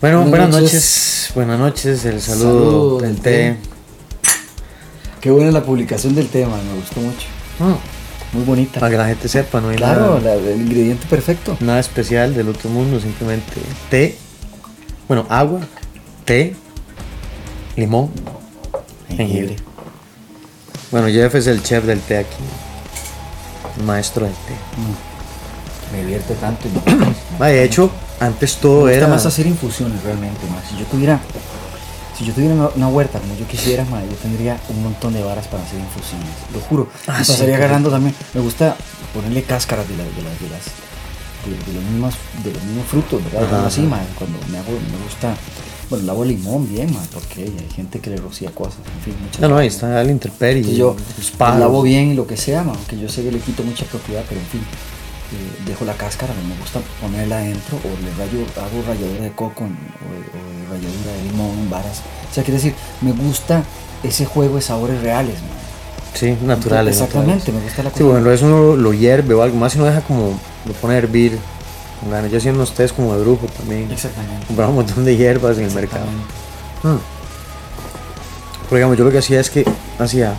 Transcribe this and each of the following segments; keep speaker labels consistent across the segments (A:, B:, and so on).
A: Bueno, buenas, noches. Buenas noches, el saludo, del té.
B: Qué buena la publicación del tema, me gustó mucho.
A: Ah,
B: Muy bonita.
A: para que la gente sepa, no hay
B: Claro,
A: nada,
B: la- el ingrediente perfecto.
A: nada especial del otro mundo, simplemente té, bueno, agua, té, limón, jengibre. Bueno, Jeff es el chef del té aquí, el maestro del té.
B: Mm. Me divierte tanto. y
A: de hecho, antes todo
B: me gusta
A: era...
B: más hacer infusiones realmente, ma. Si yo tuviera, si yo tuviera una, una huerta como yo quisiera, ma, yo tendría un montón de varas para hacer infusiones. Lo juro.
A: Ah, sí,
B: pasaría agarrando también. Me gusta ponerle cáscaras de, la- de las, de las, de, de los mismos, de los mismos frutos, ¿verdad?
A: Ajá,
B: así, ma. Cuando me hago, me gusta, bueno, le hago limón bien, ma, porque hay gente que le rocía cosas, en fin, muchas
A: No, no, ahí está el interperie.
B: Entonces yo lavo bien y lo que sea, ma, aunque yo sé que le quito mucha propiedad, pero en fin, eh, dejo la cáscara, no me gusta ponerla adentro o le rayo, hago ralladura de coco o, o ralladura de limón, varas. O sea, quiere decir, me gusta ese juego de sabores reales, ma.
A: Sí, naturales.
B: Exactamente,
A: naturales.
B: me gusta la
A: Sí, bueno, eso uno lo hierve o algo más y no deja como lo pone a hervir ganas. Yo unos tés como de brujo también.
B: Exactamente.
A: Compraba un montón de hierbas en el mercado.
B: Exactamente.
A: Mm. Pero digamos, yo lo que hacía es que hacía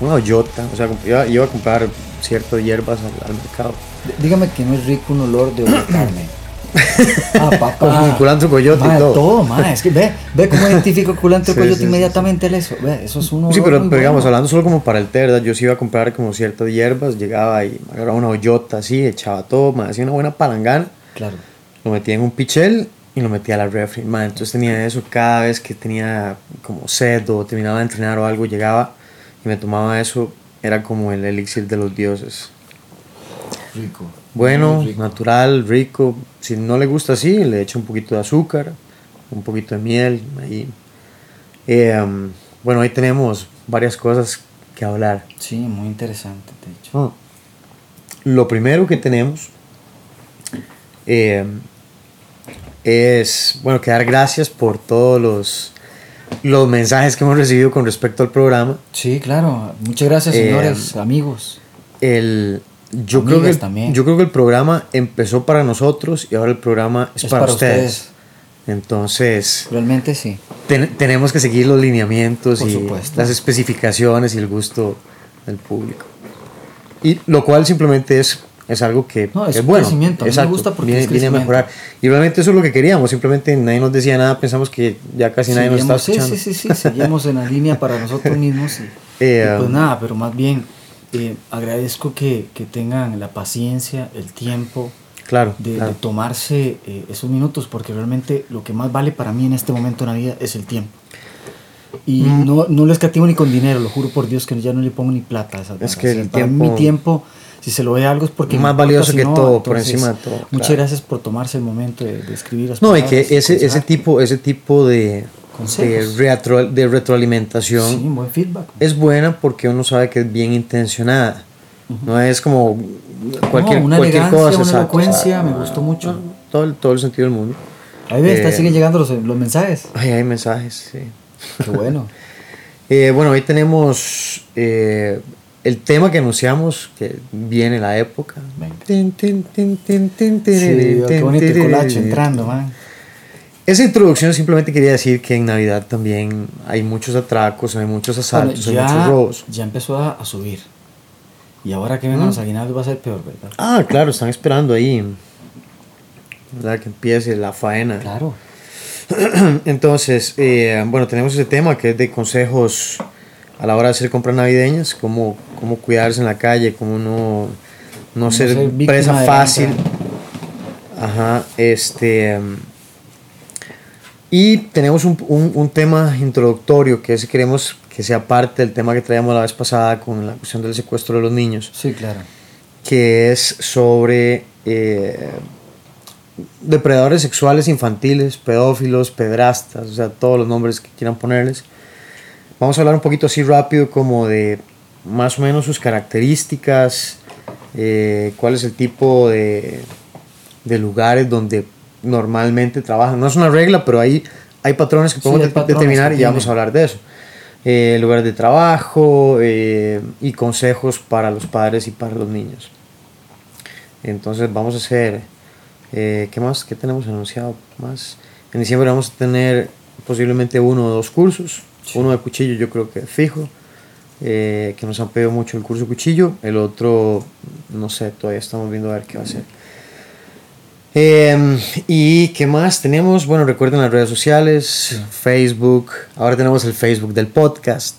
A: una hoyota, o sea, iba, iba a comprar ciertas hiervas al, al mercado.
B: Dígame que no es rico un olor de carne. ah, papá.
A: Con culantro coyote y todo.
B: todo, ma, es que ve, ve cómo identifico culantro
A: Sí,
B: coyote
A: sí, sí,
B: inmediatamente el eso. Ve, eso es uno.
A: Sí, pero, pero digamos, hablando solo como para el té, ¿verdad? Yo sí iba a comprar como ciertas hierbas, llegaba y agarraba una hoyota así, echaba todo, me hacía una buena palangana,
B: Claro.
A: lo metía en un pichel y lo metía a la refri. ma, entonces tenía eso cada vez que tenía como sed o terminaba de entrenar o algo, llegaba y me tomaba eso, era como el elixir de los dioses.
B: Rico.
A: Bueno,
B: rico.
A: natural, rico. Si no le gusta así, le echo un poquito de azúcar, un poquito de miel. Ahí. Eh, um, bueno, ahí tenemos varias cosas que hablar.
B: Sí, muy interesante, de hecho.
A: Ah. Lo primero que tenemos eh, es, bueno, que dar gracias por todos los, los mensajes que hemos recibido con respecto al programa.
B: Sí, claro. Muchas gracias,
A: Eh,
B: señores, amigos.
A: El, yo,
B: Amigas
A: creo que, el-
B: también.
A: yo creo que el programa empezó para nosotros y ahora el programa es, para, ustedes. Entonces,
B: Realmente sí.
A: ten- tenemos que seguir los lineamientos
B: Por
A: y
B: supuesto.
A: las especificaciones y el gusto del público. Y lo cual simplemente es, es algo que
B: No, es
A: bueno.
B: crecimiento. A mí me gusta porque
A: viene,
B: es
A: viene a mejorar. Y realmente eso es lo que queríamos. Simplemente nadie nos decía nada. Pensamos que ya casi nadie nos estaba
B: Seguimos-
A: escuchando.
B: sí, sí, sí, seguimos en la línea para nosotros mismos. Y,
A: Eh,
B: y pues
A: um,
B: nada, pero más bien eh, agradezco que, que tengan la paciencia, el tiempo
A: Claro.
B: de,
A: claro.
B: de tomarse eh, esos minutos, porque realmente lo que más vale para mí en este momento en la vida es el tiempo. Y
A: Mm.
B: no, no lo escatimo ni con dinero, lo juro por Dios que ya no le pongo ni plata a esas
A: Es que el
B: para mí
A: tiempo-
B: mi tiempo, si se lo ve algo es porque...
A: Más
B: importa,
A: valioso
B: si
A: que
B: no,
A: todo, por encima de todo,
B: Muchas gracias por tomarse el momento de, de escribir las
A: No, y que ese, ese tipo, ese tipo de, de, retro- de retroalimentación
B: Sí, buen feedback.
A: es buena porque uno sabe que es bien intencionada. No es como cualquier,
B: No, una
A: cualquier cosa.
B: una elocuencia, me gustó mucho.
A: No, todo, el, todo el sentido del mundo.
B: Ahí ves,
A: Eh,
B: siguen llegando los, los mensajes.
A: Ay, hay mensajes, sí.
B: Qué bueno.
A: Eh, bueno, hoy tenemos eh, el tema que anunciamos, que viene la época. Tin,
B: Sí, qué bonito colacho entrando, man.
A: Esa introducción simplemente quería decir que en Navidad también hay muchos atracos, hay muchos
B: Bueno,
A: asaltos, hay muchos robos.
B: ya empezó a, a subir. Y ahora que vengan los aguinaldos va a ser peor, ¿verdad?
A: Ah, claro, están esperando ahí. ¿Verdad? Que empiece la faena.
B: Claro.
A: Entonces, eh, bueno, tenemos ese tema que es de consejos a la hora de hacer compras navideñas, cómo, cómo cuidarse en la calle, cómo no, no ser,
B: ser
A: presa fácil. Ajá, este. y tenemos un, un- un tema introductorio que es queremos que sea parte del tema que traíamos la vez pasada con la cuestión del secuestro de los niños
B: Sí, claro.
A: que es sobre eh, depredadores sexuales infantiles, pedófilos, pedrastas, o sea, todos los nombres que quieran ponerles. Vamos a hablar un poquito así rápido como de más o menos sus características, eh, cuál es el tipo de, de lugares donde normalmente trabajan. No es una regla, pero ahí hay patrones que podemos
B: hay patrones
A: determinar
B: que
A: y vamos a hablar de eso. Eh, lugares de trabajo eh, y consejos para los padres y para los niños. Entonces vamos a hacer, ¿qué más? ¿Qué tenemos anunciado más? En diciembre vamos a tener posiblemente uno o dos cursos. Uno de cuchillo yo creo que fijo, eh, que nos han pedido mucho el curso cuchillo. El otro, no sé, todavía estamos viendo a ver qué va a ser. Em, y qué más tenemos, bueno, recuerden las redes sociales, Facebook, ahora tenemos el Facebook del podcast,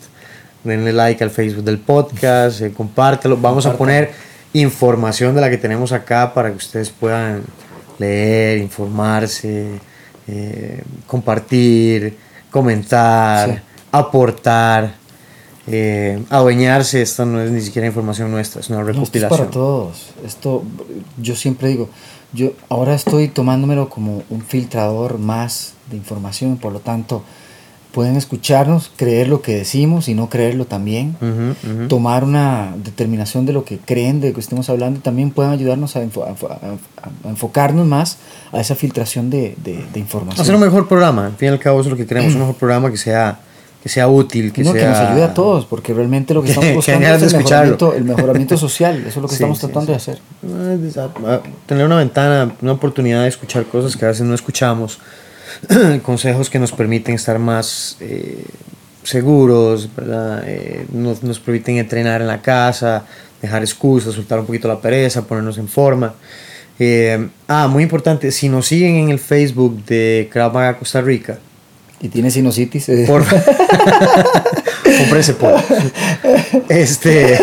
A: denle like al Facebook del podcast, eh, compártelo, vamos a poner información de la que tenemos acá para que ustedes puedan leer, informarse, eh, compartir, comentar, aportar, eh, adueñarse. Esto no es ni siquiera información nuestra, es una recopilación.
B: esto es para todos. Esto, yo siempre digo, yo ahora estoy tomándomelo como un filtrador más de información, por lo tanto, pueden escucharnos, creer lo que decimos y no creerlo también, tomar una determinación de lo que creen, de lo que estemos hablando, también pueden ayudarnos a, enfocarnos más a esa filtración de, de, información.
A: Hacer un mejor programa, al fin y al cabo eso es lo que queremos, un mejor programa que sea que sea útil, que, sea...
B: que nos ayude a todos, porque realmente lo que estamos buscando es el mejoramiento, el mejoramiento, social, eso es lo que estamos tratando de hacer.
A: Ah, tener una ventana, una oportunidad de escuchar cosas que a veces no escuchamos consejos que nos permiten estar más eh, seguros, eh, nos, nos, permiten entrenar en la casa, dejar excusas, soltar un poquito la pereza, ponernos en forma. Eh, ah, muy importante, si nos siguen en el Facebook de Krav Maga Costa Rica.
B: ¿Y tiene sinusitis?
A: Por ese pollo. Este.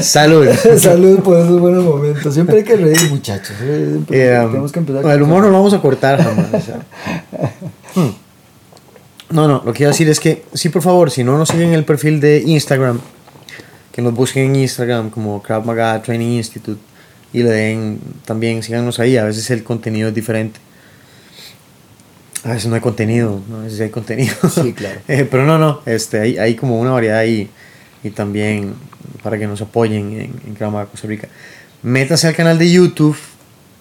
A: Salud.
B: Salud por esos buenos momentos. Siempre hay que reír, muchachos. ¿eh?
A: Eh, tenemos que empezar el humor no lo vamos a cortar jamás. Hmm. No, no, lo que quiero decir es que, sí, por favor, si no nos siguen el perfil de Instagram, que nos busquen en Instagram como Krav Maga Training Institute y le den también, síganos ahí, a veces el contenido es diferente. A veces no hay contenido, ¿no? a veces hay contenido.
B: Sí, claro.
A: Eh, pero no, no, este, hay, hay como una variedad ahí y también para que nos apoyen en, en Costa Rica. Métase al canal de YouTube,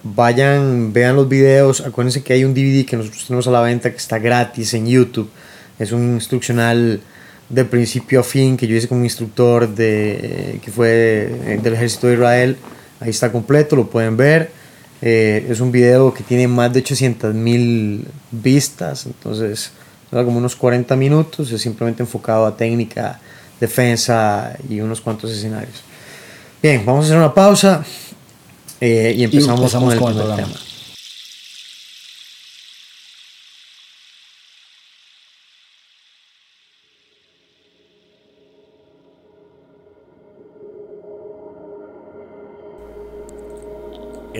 A: vayan, vean los videos, acuérdense que hay un DVD que nosotros tenemos a la venta que está gratis en YouTube. Es un instruccional de principio a fin que yo hice con un instructor de, que fue del ejército de Israel. Ahí está completo, lo pueden ver. Eh, es un video que tiene más de 800 mil vistas, entonces como unos 40 minutos, es simplemente enfocado a técnica defensa y unos cuantos escenarios. Bien, vamos a hacer una pausa eh, y, empezamos con el, tema.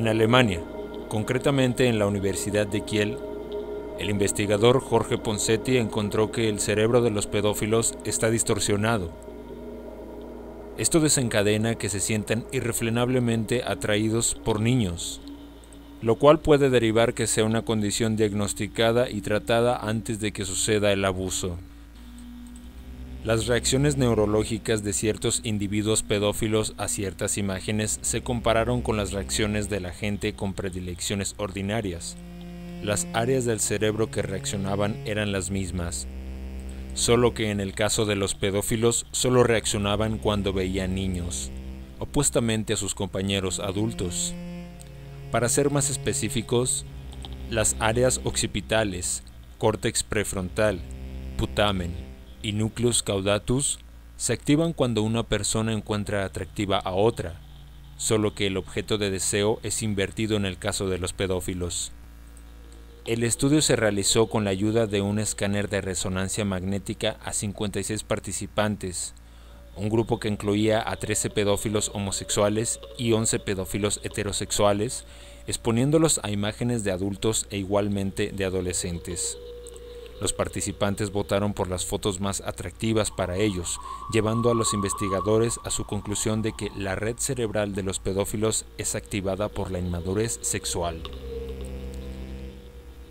C: Alemania, concretamente en la Universidad de Kiel, el investigador Jorge Ponsetti encontró que el cerebro de los pedófilos está distorsionado. Esto desencadena que se sientan irrefrenablemente atraídos por niños, lo cual puede derivar que sea una condición diagnosticada y tratada antes de que suceda el abuso. Las reacciones neurológicas de ciertos individuos pedófilos a ciertas imágenes se compararon con las reacciones de la gente con predilecciones ordinarias las áreas del cerebro que reaccionaban eran las mismas, solo que en el caso de los pedófilos solo reaccionaban cuando veían niños, opuestamente a sus compañeros adultos. Para ser más específicos, las áreas occipitales, córtex prefrontal, putamen y núcleos caudatus se activan cuando una persona encuentra atractiva a otra, solo que el objeto de deseo es invertido en el caso de los pedófilos. El estudio se realizó con la ayuda de un escáner de resonancia magnética a 56 participantes, un grupo que incluía a 13 pedófilos homosexuales y 11 pedófilos heterosexuales, exponiéndolos a imágenes de adultos e igualmente de adolescentes. Los participantes votaron por las fotos más atractivas para ellos, llevando a los investigadores a su conclusión de que la red cerebral de los pedófilos es activada por la inmadurez sexual.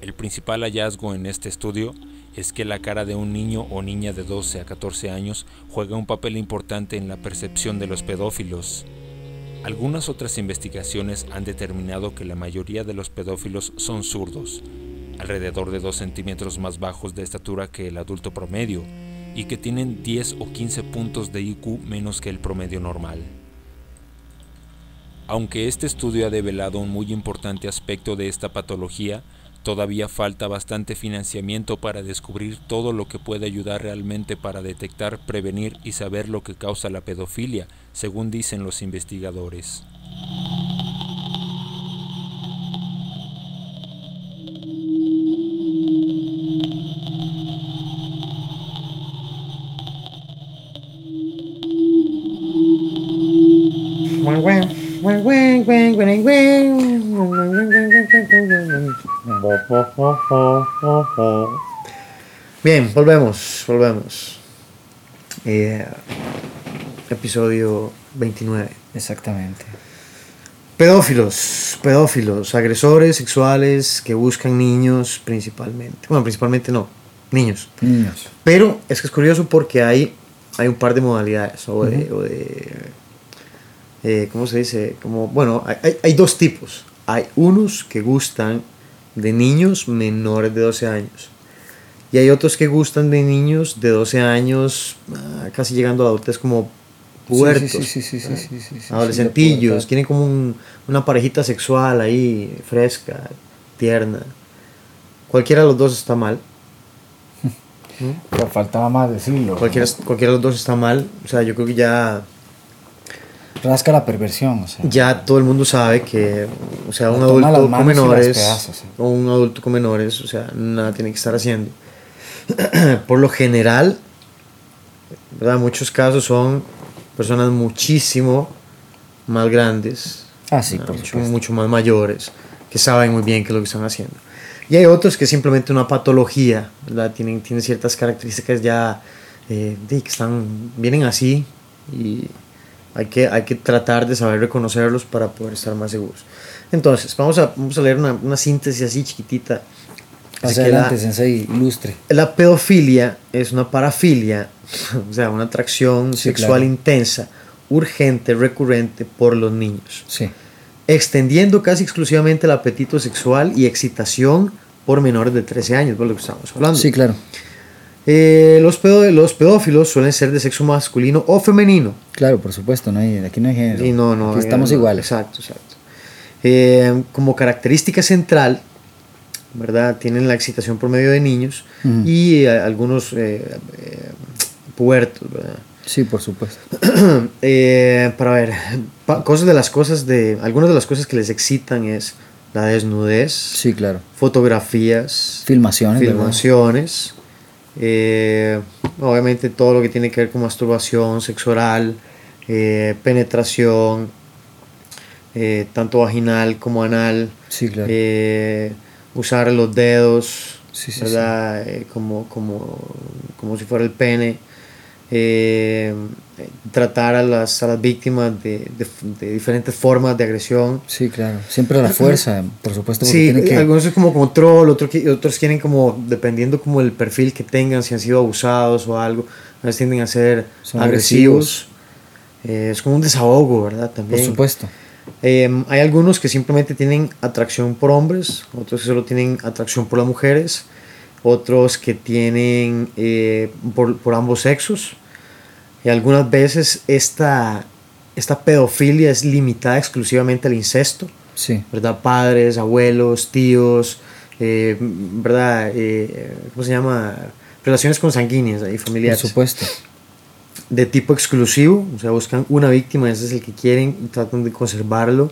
C: El principal hallazgo en este estudio es que la cara de un niño o niña de 12 a 14 años juega un papel importante en la percepción de los pedófilos. Algunas otras investigaciones han determinado que la mayoría de los pedófilos son zurdos, alrededor de 2 centímetros más bajos de estatura que el adulto promedio, y que tienen 10 o 15 puntos de IQ menos que el promedio normal. Aunque este estudio ha develado un muy importante aspecto de esta patología, todavía falta bastante financiamiento para descubrir todo lo que puede ayudar realmente para detectar, prevenir y saber lo que causa la pedofilia, según dicen los investigadores.
A: Bien, volvemos, volvemos. Eh, episodio 29.
B: Exactamente.
A: Pedófilos, pedófilos, agresores sexuales que buscan niños principalmente. Bueno, principalmente no, niños.
B: Niños.
A: Pero es que es curioso porque hay, hay un par de modalidades o de, o de, eh, ¿cómo se dice? Como, bueno, hay- hay, hay dos tipos. Hay unos que gustan de niños menores de 12 años. Y hay otros que gustan de niños de 12 años, ah, casi llegando a adultos como puertos, adolescentillos, tienen como un, una parejita sexual ahí, fresca, tierna. Cualquiera de los dos está mal.
B: Pero faltaba más decirlo.
A: Cualquiera, cualquiera de los dos está mal. O sea, yo creo que ya.
B: Rasca la perversión. O sea,
A: ya todo el mundo sabe que, o sea, un adulto con menores. O un adulto con menores, o sea, nada tiene que estar haciendo. Por lo general, ¿verdad? Muchos casos son personas muchísimo más grandes,
B: Ah, sí, por
A: mucho, mucho más mayores, que saben muy bien qué es lo que están haciendo. Y hay otros que simplemente una patología, ¿verdad? Tienen, tienen ciertas características ya eh, de que están, vienen así y hay que, hay que tratar de saber reconocerlos para poder estar más seguros. Entonces, vamos a, vamos a leer una, una síntesis así chiquitita.
B: Hacia
A: que la-
B: adelante, sensei, ilustre.
A: la pedofilia es una parafilia, o sea, una atracción
B: Sí,
A: sexual
B: claro.
A: intensa, urgente, recurrente por los niños,
B: Sí.
A: extendiendo casi exclusivamente el apetito sexual y excitación por menores de 13 años, por lo que estamos hablando.
B: Sí, claro.
A: Eh, los, pedo- los pedófilos suelen ser de sexo masculino o femenino.
B: Claro, por supuesto, no hay, aquí no hay género.
A: Y no, no,
B: Aquí estamos
A: no,
B: iguales.
A: Exacto, exacto. Eh, como característica central, ¿verdad? Tienen la excitación por medio de niños y eh, algunos eh, eh, puertos, ¿verdad?
B: Sí, por supuesto.
A: Eh, para ver, pa- cosas de las cosas de, algunas de las cosas que les excitan es la desnudez,
B: Sí, claro.
A: fotografías,
B: Filmaciones.
A: filmaciones, obviamente todo lo que tiene que ver con masturbación, sexo oral, penetración, tanto vaginal como anal,
B: Sí, claro.
A: Usar los dedos,
B: Sí, sí,
A: ¿verdad? Eh, como, como, como si fuera el pene. eh, tratar a las, a las víctimas de, de- de diferentes formas de agresión.
B: Sí, claro. Siempre a la fuerza, por supuesto.
A: Sí,
B: que-
A: algunos es como control, otros, otros quieren como, dependiendo como el perfil que tengan, si han sido abusados o algo, a veces tienden a ser
B: Son
A: agresivos. Eh, es como un desahogo, ¿verdad?
B: por
A: También.
B: supuesto.
A: Eh, hay algunos que simplemente tienen atracción por hombres, otros que solo tienen atracción por las mujeres, otros que tienen eh, por, por ambos sexos. Y algunas veces esta, esta pedofilia es limitada exclusivamente al incesto,
B: Sí.
A: ¿verdad? Padres, abuelos, tíos, eh, ¿verdad? Eh, ¿Cómo se llama? Relaciones consanguíneas y
B: Por
A: familiares
B: supuesto.
A: De tipo exclusivo, o sea, buscan una víctima, ese es el que quieren y tratan de conservarlo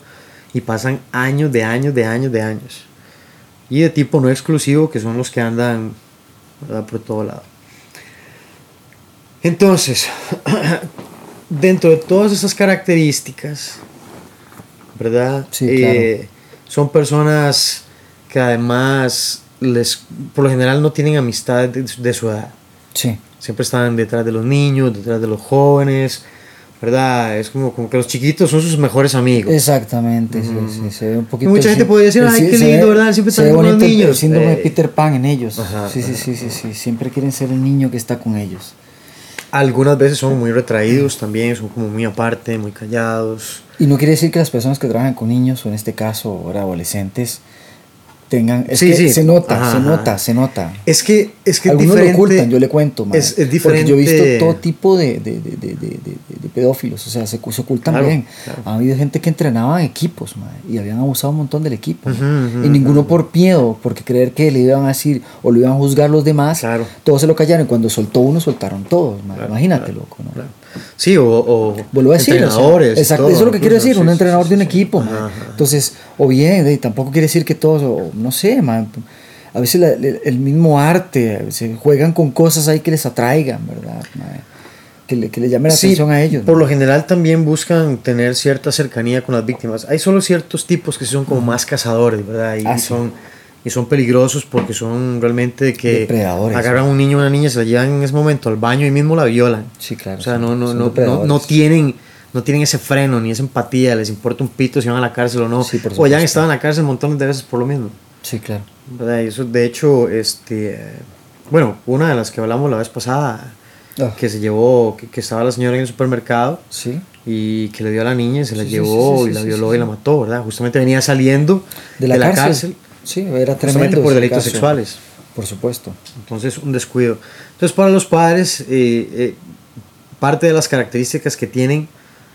A: y pasan años de años de años de años. Y de tipo no exclusivo, que son los que andan ¿verdad? por todo lado. Entonces, dentro de todas esas características, ¿verdad?
B: Sí,
A: Eh, son personas que además les, por lo general no tienen amistad de- de su edad
B: Sí.
A: Siempre están detrás de los niños, detrás de los jóvenes, ¿verdad? Es como, como que los chiquitos son sus mejores amigos.
B: Exactamente, sí, sí, se ve un poquito.
A: mucha gente podría decir, "Ay, qué lindo,
B: ve-
A: ¿verdad? Siempre están con los
B: bonito el-
A: niños".
B: síndrome de
A: Eh.
B: Peter Pan en ellos.
A: Ajá,
B: sí, sí, sí, sí, sí. Siempre quieren ser el niño que está con ellos.
A: Algunas veces son muy retraídos también, son como muy aparte, muy callados.
B: Y no quiere decir que las personas que trabajan con niños, o en este caso ahora adolescentes, tengan. Es
A: Sí,
B: que
A: sí.
B: se nota,
A: Ajá,
B: se
A: ajá.
B: nota, se nota.
A: Es que es que
B: Algunos
A: diferente.
B: lo ocultan, yo le cuento.
A: Es- es diferente.
B: Porque yo he visto todo tipo de, de, de, de, pedófilos, o sea, se, se ocultan
A: Claro,
B: bien.
A: claro.
B: Ha habido gente que entrenaba en equipos, y habían abusado un montón del equipo. Y ninguno por miedo, porque creer que le iban a decir o lo iban a juzgar los demás,
A: Claro.
B: todos se lo callaron. Y cuando soltó uno, soltaron todos. Imagínate, loco, ¿no?
A: Sí, o, o
B: Vuelvo a decir, o sea,
A: entrenadores.
B: exacto,
A: todo,
B: eso es lo que quiero decir,
A: sí,
B: un entrenador
A: sí,
B: de un equipo. Man. Entonces, o bien, tampoco quiere decir que todos, o no sé, man, a veces la- el, mismo arte, a veces juegan con cosas ahí que les atraigan, ¿verdad? man? Que le, que le llamen la
A: Sí,
B: atención a ellos.
A: Por lo general también buscan tener cierta cercanía con las víctimas. Hay solo ciertos tipos que son como más cazadores, ¿verdad? Y,
B: Ah,
A: son, y son peligrosos porque son realmente que
B: Depredadores.
A: agarran a un niño o una niña, se la llevan en ese momento al baño y mismo la violan.
B: Sí, claro.
A: O sea, no, no, no, no, no tienen, no tienen ese freno ni esa empatía, les importa un pito si van a la cárcel o no.
B: Sí,
A: o ya han estado en la cárcel montones de veces por lo mismo.
B: Sí, claro.
A: ¿verdad? Y eso, de hecho, este, bueno, una de las que hablamos la vez pasada,
B: Ah.
A: que se llevó, que, que estaba la señora en el supermercado
B: Sí.
A: y que le dio a la niña y se la
B: Sí,
A: llevó y la violó y la mató, ¿verdad? Justamente venía saliendo
B: De la, cárcel. Sí, era tremendo.
A: por delitos
B: caso.
A: sexuales.
B: Por supuesto.
A: Entonces, un descuido. Entonces, para los padres, eh, eh, parte de las características que tienen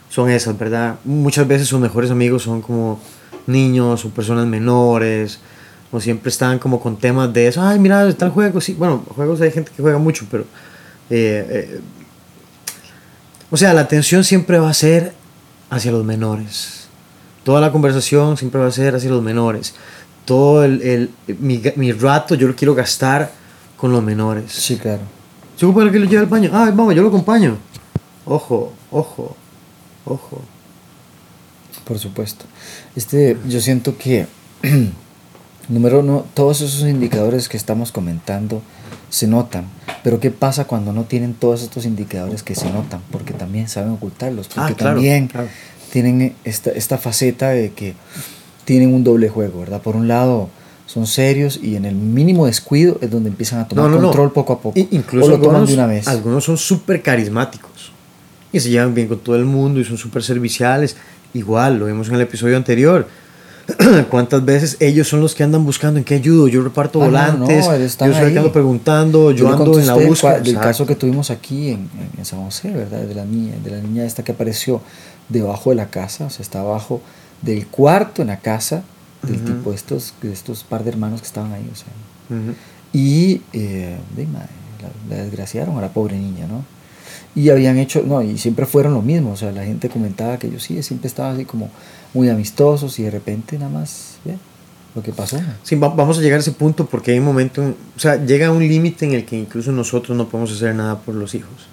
A: son esas, ¿verdad? Muchas veces sus mejores amigos son como niños o personas menores, o siempre están como con temas de eso. Ay, mira, está el juego. Sí, bueno, juegos hay gente que juega mucho, pero. eh, eh, o sea, la atención siempre va a ser hacia los menores. Toda la conversación siempre va a ser hacia los menores. Todo el, el- mi, mi rato yo lo quiero gastar con los menores.
B: Sí, claro.
A: ¿Se ocupa que lo lleve al baño? Ah, vamos, yo lo acompaño. Ojo, ojo, ojo.
B: Por supuesto. Este, yo siento que, número uno, todos esos indicadores que estamos comentando se notan. Pero ¿qué pasa cuando no tienen todos estos indicadores que se notan? Porque también saben ocultarlos. Porque
A: Ah, claro,
B: también
A: claro.
B: tienen esta, esta faceta de que tienen un doble juego, ¿verdad? Por un lado, son serios y en el mínimo descuido es donde empiezan a tomar
A: No, no, no.
B: control poco a poco.
A: I- incluso
B: o lo toman
A: algunos,
B: de una vez.
A: algunos son súper carismáticos y se llevan bien con todo el mundo y son súper serviciales. Igual, lo vimos en el episodio anterior. ¿Cuántas veces ellos son los que andan buscando en qué ayudo? Yo reparto
B: Ah, no,
A: volantes,
B: no,
A: yo soy el que ando preguntando, yo,
B: le
A: ando en la búsqueda.
B: del caso que tuvimos aquí en, en- en San José, ¿verdad? De la niña, de la niña esta que apareció debajo de la casa, o sea, está abajo del cuarto en la casa del
A: Ujú.
B: tipo estos, de estos par de hermanos que estaban ahí, o sea.
A: Ujú.
B: Y eh, de madre, la, la desgraciaron a la pobre niña, ¿no? Y habían hecho, no, y siempre fueron lo mismo, o sea, la gente comentaba que ellos sí, siempre estaban así como muy amistosos y de repente nada más, ve, lo que pasó.
A: Sí, va- vamos a llegar a ese punto porque hay un momento, en- o sea, llega un límite en el que incluso nosotros no podemos hacer nada por los hijos.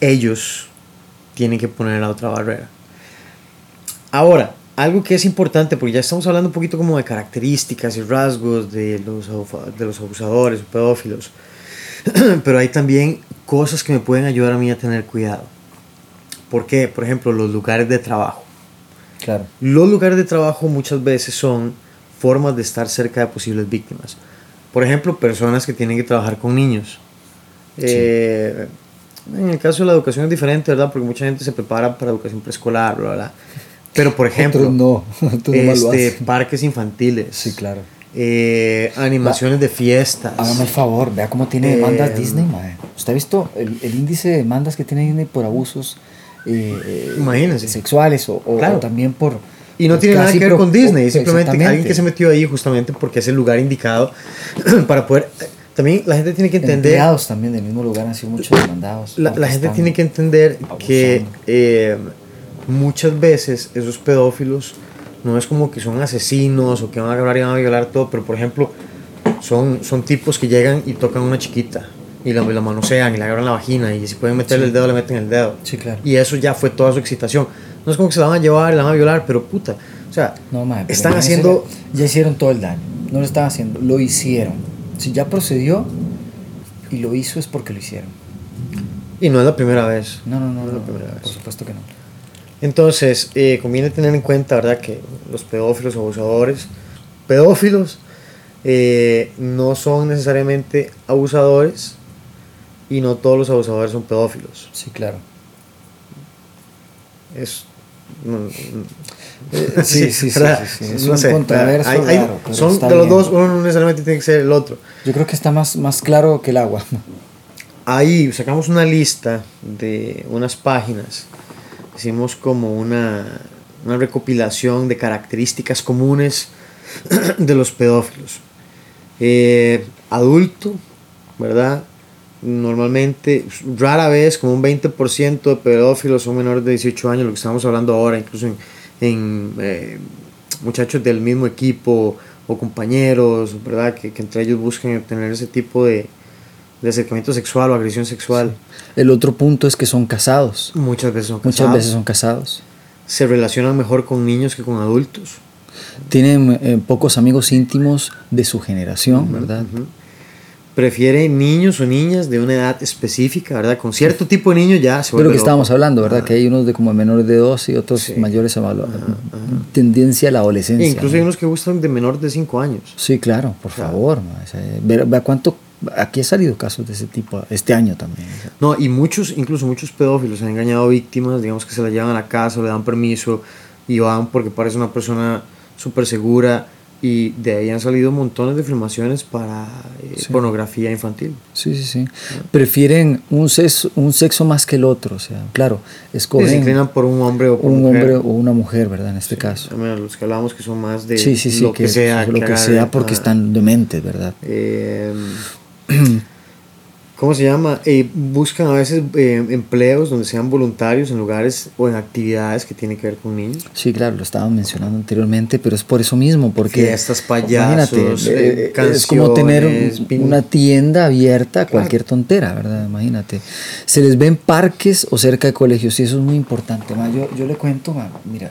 A: Ellos tienen que poner la otra barrera. Ahora, algo que es importante, porque ya estamos hablando un poquito como de características y rasgos de los, de los abusadores o pedófilos, pero hay también cosas que me pueden ayudar a mí a tener cuidado. ¿Por qué? Por ejemplo, los lugares de trabajo.
B: Claro.
A: Los lugares de trabajo muchas veces son formas de estar cerca de posibles víctimas. Por ejemplo, personas que tienen que trabajar con niños. Eh, en el caso de la educación es diferente, ¿verdad? Porque mucha gente se prepara para educación preescolar, bla, bla. Pero, por ejemplo,
B: no,
A: este, parques infantiles,
B: Sí, claro.
A: eh, animaciones de fiestas.
B: Hágame el favor, vea cómo tiene demandas
A: Eh,
B: Disney, mae. ¿Usted ha visto el, el índice de demandas que tiene Disney por abusos eh, eh, sexuales o, o-
A: Claro.
B: o también por...
A: Y no tiene nada que ver con Disney,
B: o-
A: simplemente alguien que se metió ahí justamente porque es el lugar indicado para poder... También la gente tiene que entender...
B: Empleados también del mismo lugar han sido muchos demandados.
A: La, la gente tiene que entender que
B: abusando.
A: Muchas veces esos pedófilos no es como que son asesinos o que van a agarrar y van a violar todo, pero por ejemplo son, son tipos que llegan y tocan a una chiquita y la, la manosean y le agarran la vagina y si pueden meterle el dedo le meten el dedo.
B: Sí, claro.
A: Y eso ya fue toda su excitación. No es como que se la van a llevar y la van a violar, pero puta. O sea,
B: No, pero
A: están haciendo...
B: Ya hicieron todo el daño. No lo están haciendo, lo hicieron. Si ya procedió y lo hizo es porque lo hicieron.
A: Y no es la primera vez.
B: No, no, no,
A: No es la primera
B: no,
A: vez.
B: por supuesto que no.
A: Entonces, eh, conviene tener en cuenta, ¿verdad?, que los pedófilos abusadores, pedófilos, eh, no son necesariamente abusadores y no todos los abusadores son pedófilos.
B: Sí, claro.
A: Es
B: Eh, sí, sí, sí, sí, sí, Es
A: no
B: un
A: sé,
B: controverso
A: hay- hay-
B: raro, pero
A: son de los
B: bien.
A: dos, uno no necesariamente tiene que ser el otro.
B: Yo creo que está más, más claro que el agua.
A: Ahí sacamos una lista de unas páginas. Hicimos como una, una recopilación de características comunes de los pedófilos. Eh, adulto, ¿verdad? Normalmente, rara vez, como un 20% de pedófilos son menores de 18 años, lo que estamos hablando ahora, incluso en, en, eh, muchachos del mismo equipo o compañeros, ¿verdad? Que, entre ellos buscan tener ese tipo de, de acercamiento sexual o agresión sexual.
B: El otro punto es que son casados.
A: Muchas veces son
B: Muchas
A: casados.
B: veces son casados.
A: Se relacionan mejor con niños que con adultos.
B: Tienen eh, pocos amigos íntimos de su generación, ¿verdad?
A: Ujú. Prefieren niños o niñas de una edad específica, ¿verdad? Con cierto tipo de niños ya se vuelve
B: que
A: loco.
B: estábamos hablando, ¿verdad? Que hay unos de como menores de 12 y otros
A: Sí.
B: mayores a malo- tendencia a la adolescencia.
A: E incluso hay
B: ¿no?
A: unos que gustan de menor de 5 años.
B: Sí, claro, por
A: Claro.
B: favor. ma, o sea, Vea, vea cuánto. Aquí ha salido casos de ese tipo este año también.
A: No, y muchos, incluso muchos pedófilos han engañado víctimas, digamos que se la llevan a la casa, le dan permiso y van porque parece una persona súper segura y de ahí han salido montones de filmaciones para eh,
B: Sí.
A: pornografía infantil.
B: Sí, sí, sí. Prefieren un sexo, un sexo más que el otro. O sea, claro,
A: Y se
B: escogen
A: inclinan por un hombre o por
B: un
A: mujer.
B: hombre o una mujer, ¿verdad? En este caso.
A: Los que hablamos que son más de
B: Sí, sí, sí.
A: lo que, sea.
B: Lo que, sea porque
A: ah,
B: están dementes, ¿verdad?
A: eh, ¿Cómo se llama? Eh, buscan a veces eh, empleos donde sean voluntarios en lugares o en actividades que tienen que ver con niños.
B: Sí, claro, lo estaban mencionando anteriormente, pero es por eso mismo, porque
A: Fiestas, payasos,
B: imagínate,
A: eh,
B: eh, es como tener un-
A: canciones,
B: una tienda abierta a
A: Claro.
B: cualquier tontera, ¿verdad? Imagínate. Se les ve en parques o cerca de colegios y eso es muy importante. ma. Yo, yo le cuento, ma, mira,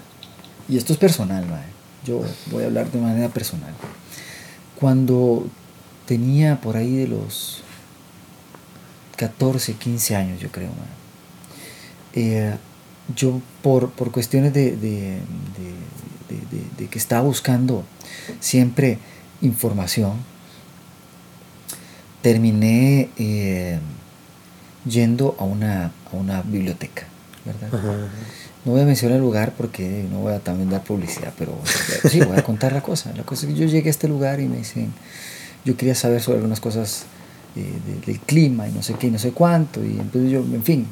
B: y esto es personal, ma, yo voy a hablar de manera personal. Cuando tenía por ahí de los 14, 15 años, yo creo, eh, yo por, por cuestiones de, de- de- que estaba buscando siempre información, terminé eh, yendo a una, a una biblioteca, ¿verdad?
A: Ajá.
B: No voy a mencionar el lugar porque no voy a también dar publicidad, pero sí, voy a contar la cosa. La cosa es que yo llegué a este lugar y me dicen, yo quería saber sobre algunas cosas eh, de- del clima y no sé qué y no sé cuánto. Y entonces yo, en fin,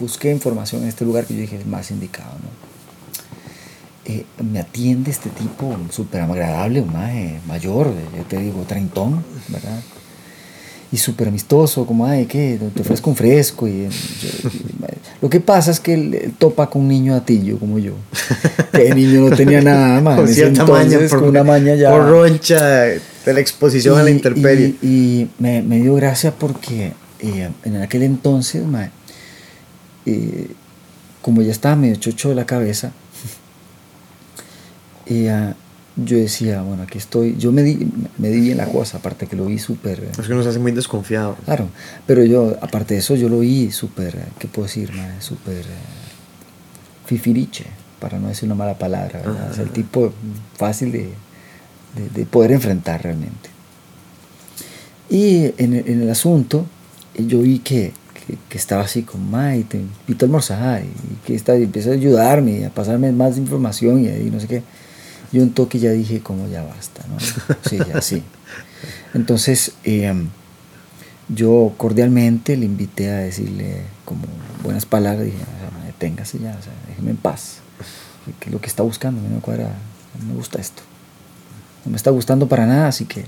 B: busqué información en este lugar que yo dije es más indicado, ¿no? Eh, me atiende este tipo súper agradable, un mayor, yo te digo, treintón, ¿verdad? Y súper amistoso, como, ay, ¿qué? Te ofrezco un fresco. Y, eh, yo- y, ma- lo que pasa es que él, topa con un niño atillo como yo. Que el niño no tenía nada más.
A: con cierta maña,
B: entonces,
A: por,
B: con una maña ya.
A: por roncha de la exposición a la
B: Y-
A: intemperie.
B: Y, y me, me dio gracia porque eh, en aquel entonces, ma, eh, como ya estaba medio chocho de la cabeza, eh, yo decía, bueno, aquí estoy. Yo me di, me di bien la cosa, aparte que lo vi súper.
A: es que nos hace muy desconfiados.
B: Claro, pero yo, aparte de eso, yo lo vi súper, ¿qué puedo decir? Súper eh, fifiriche, para no decir una mala palabra, ¿verdad? O sea, el tipo fácil de, de- de poder enfrentar realmente. Y en, el- en el asunto, eh, yo vi que, que, que estaba así con May, te invito a almorzar, y que está, y empezó a ayudarme, y a pasarme más información, y ahí no sé qué. Yo un toque ya dije, como ya basta, ¿no? Sí, ya sí. Entonces, eh, yo cordialmente le invité a decirle como buenas palabras, dije, o sea, deténgase ya, o sea, déjeme en paz. Que lo que está buscando, a mí no me cuadra, no me gusta esto. No me está gustando para nada, así que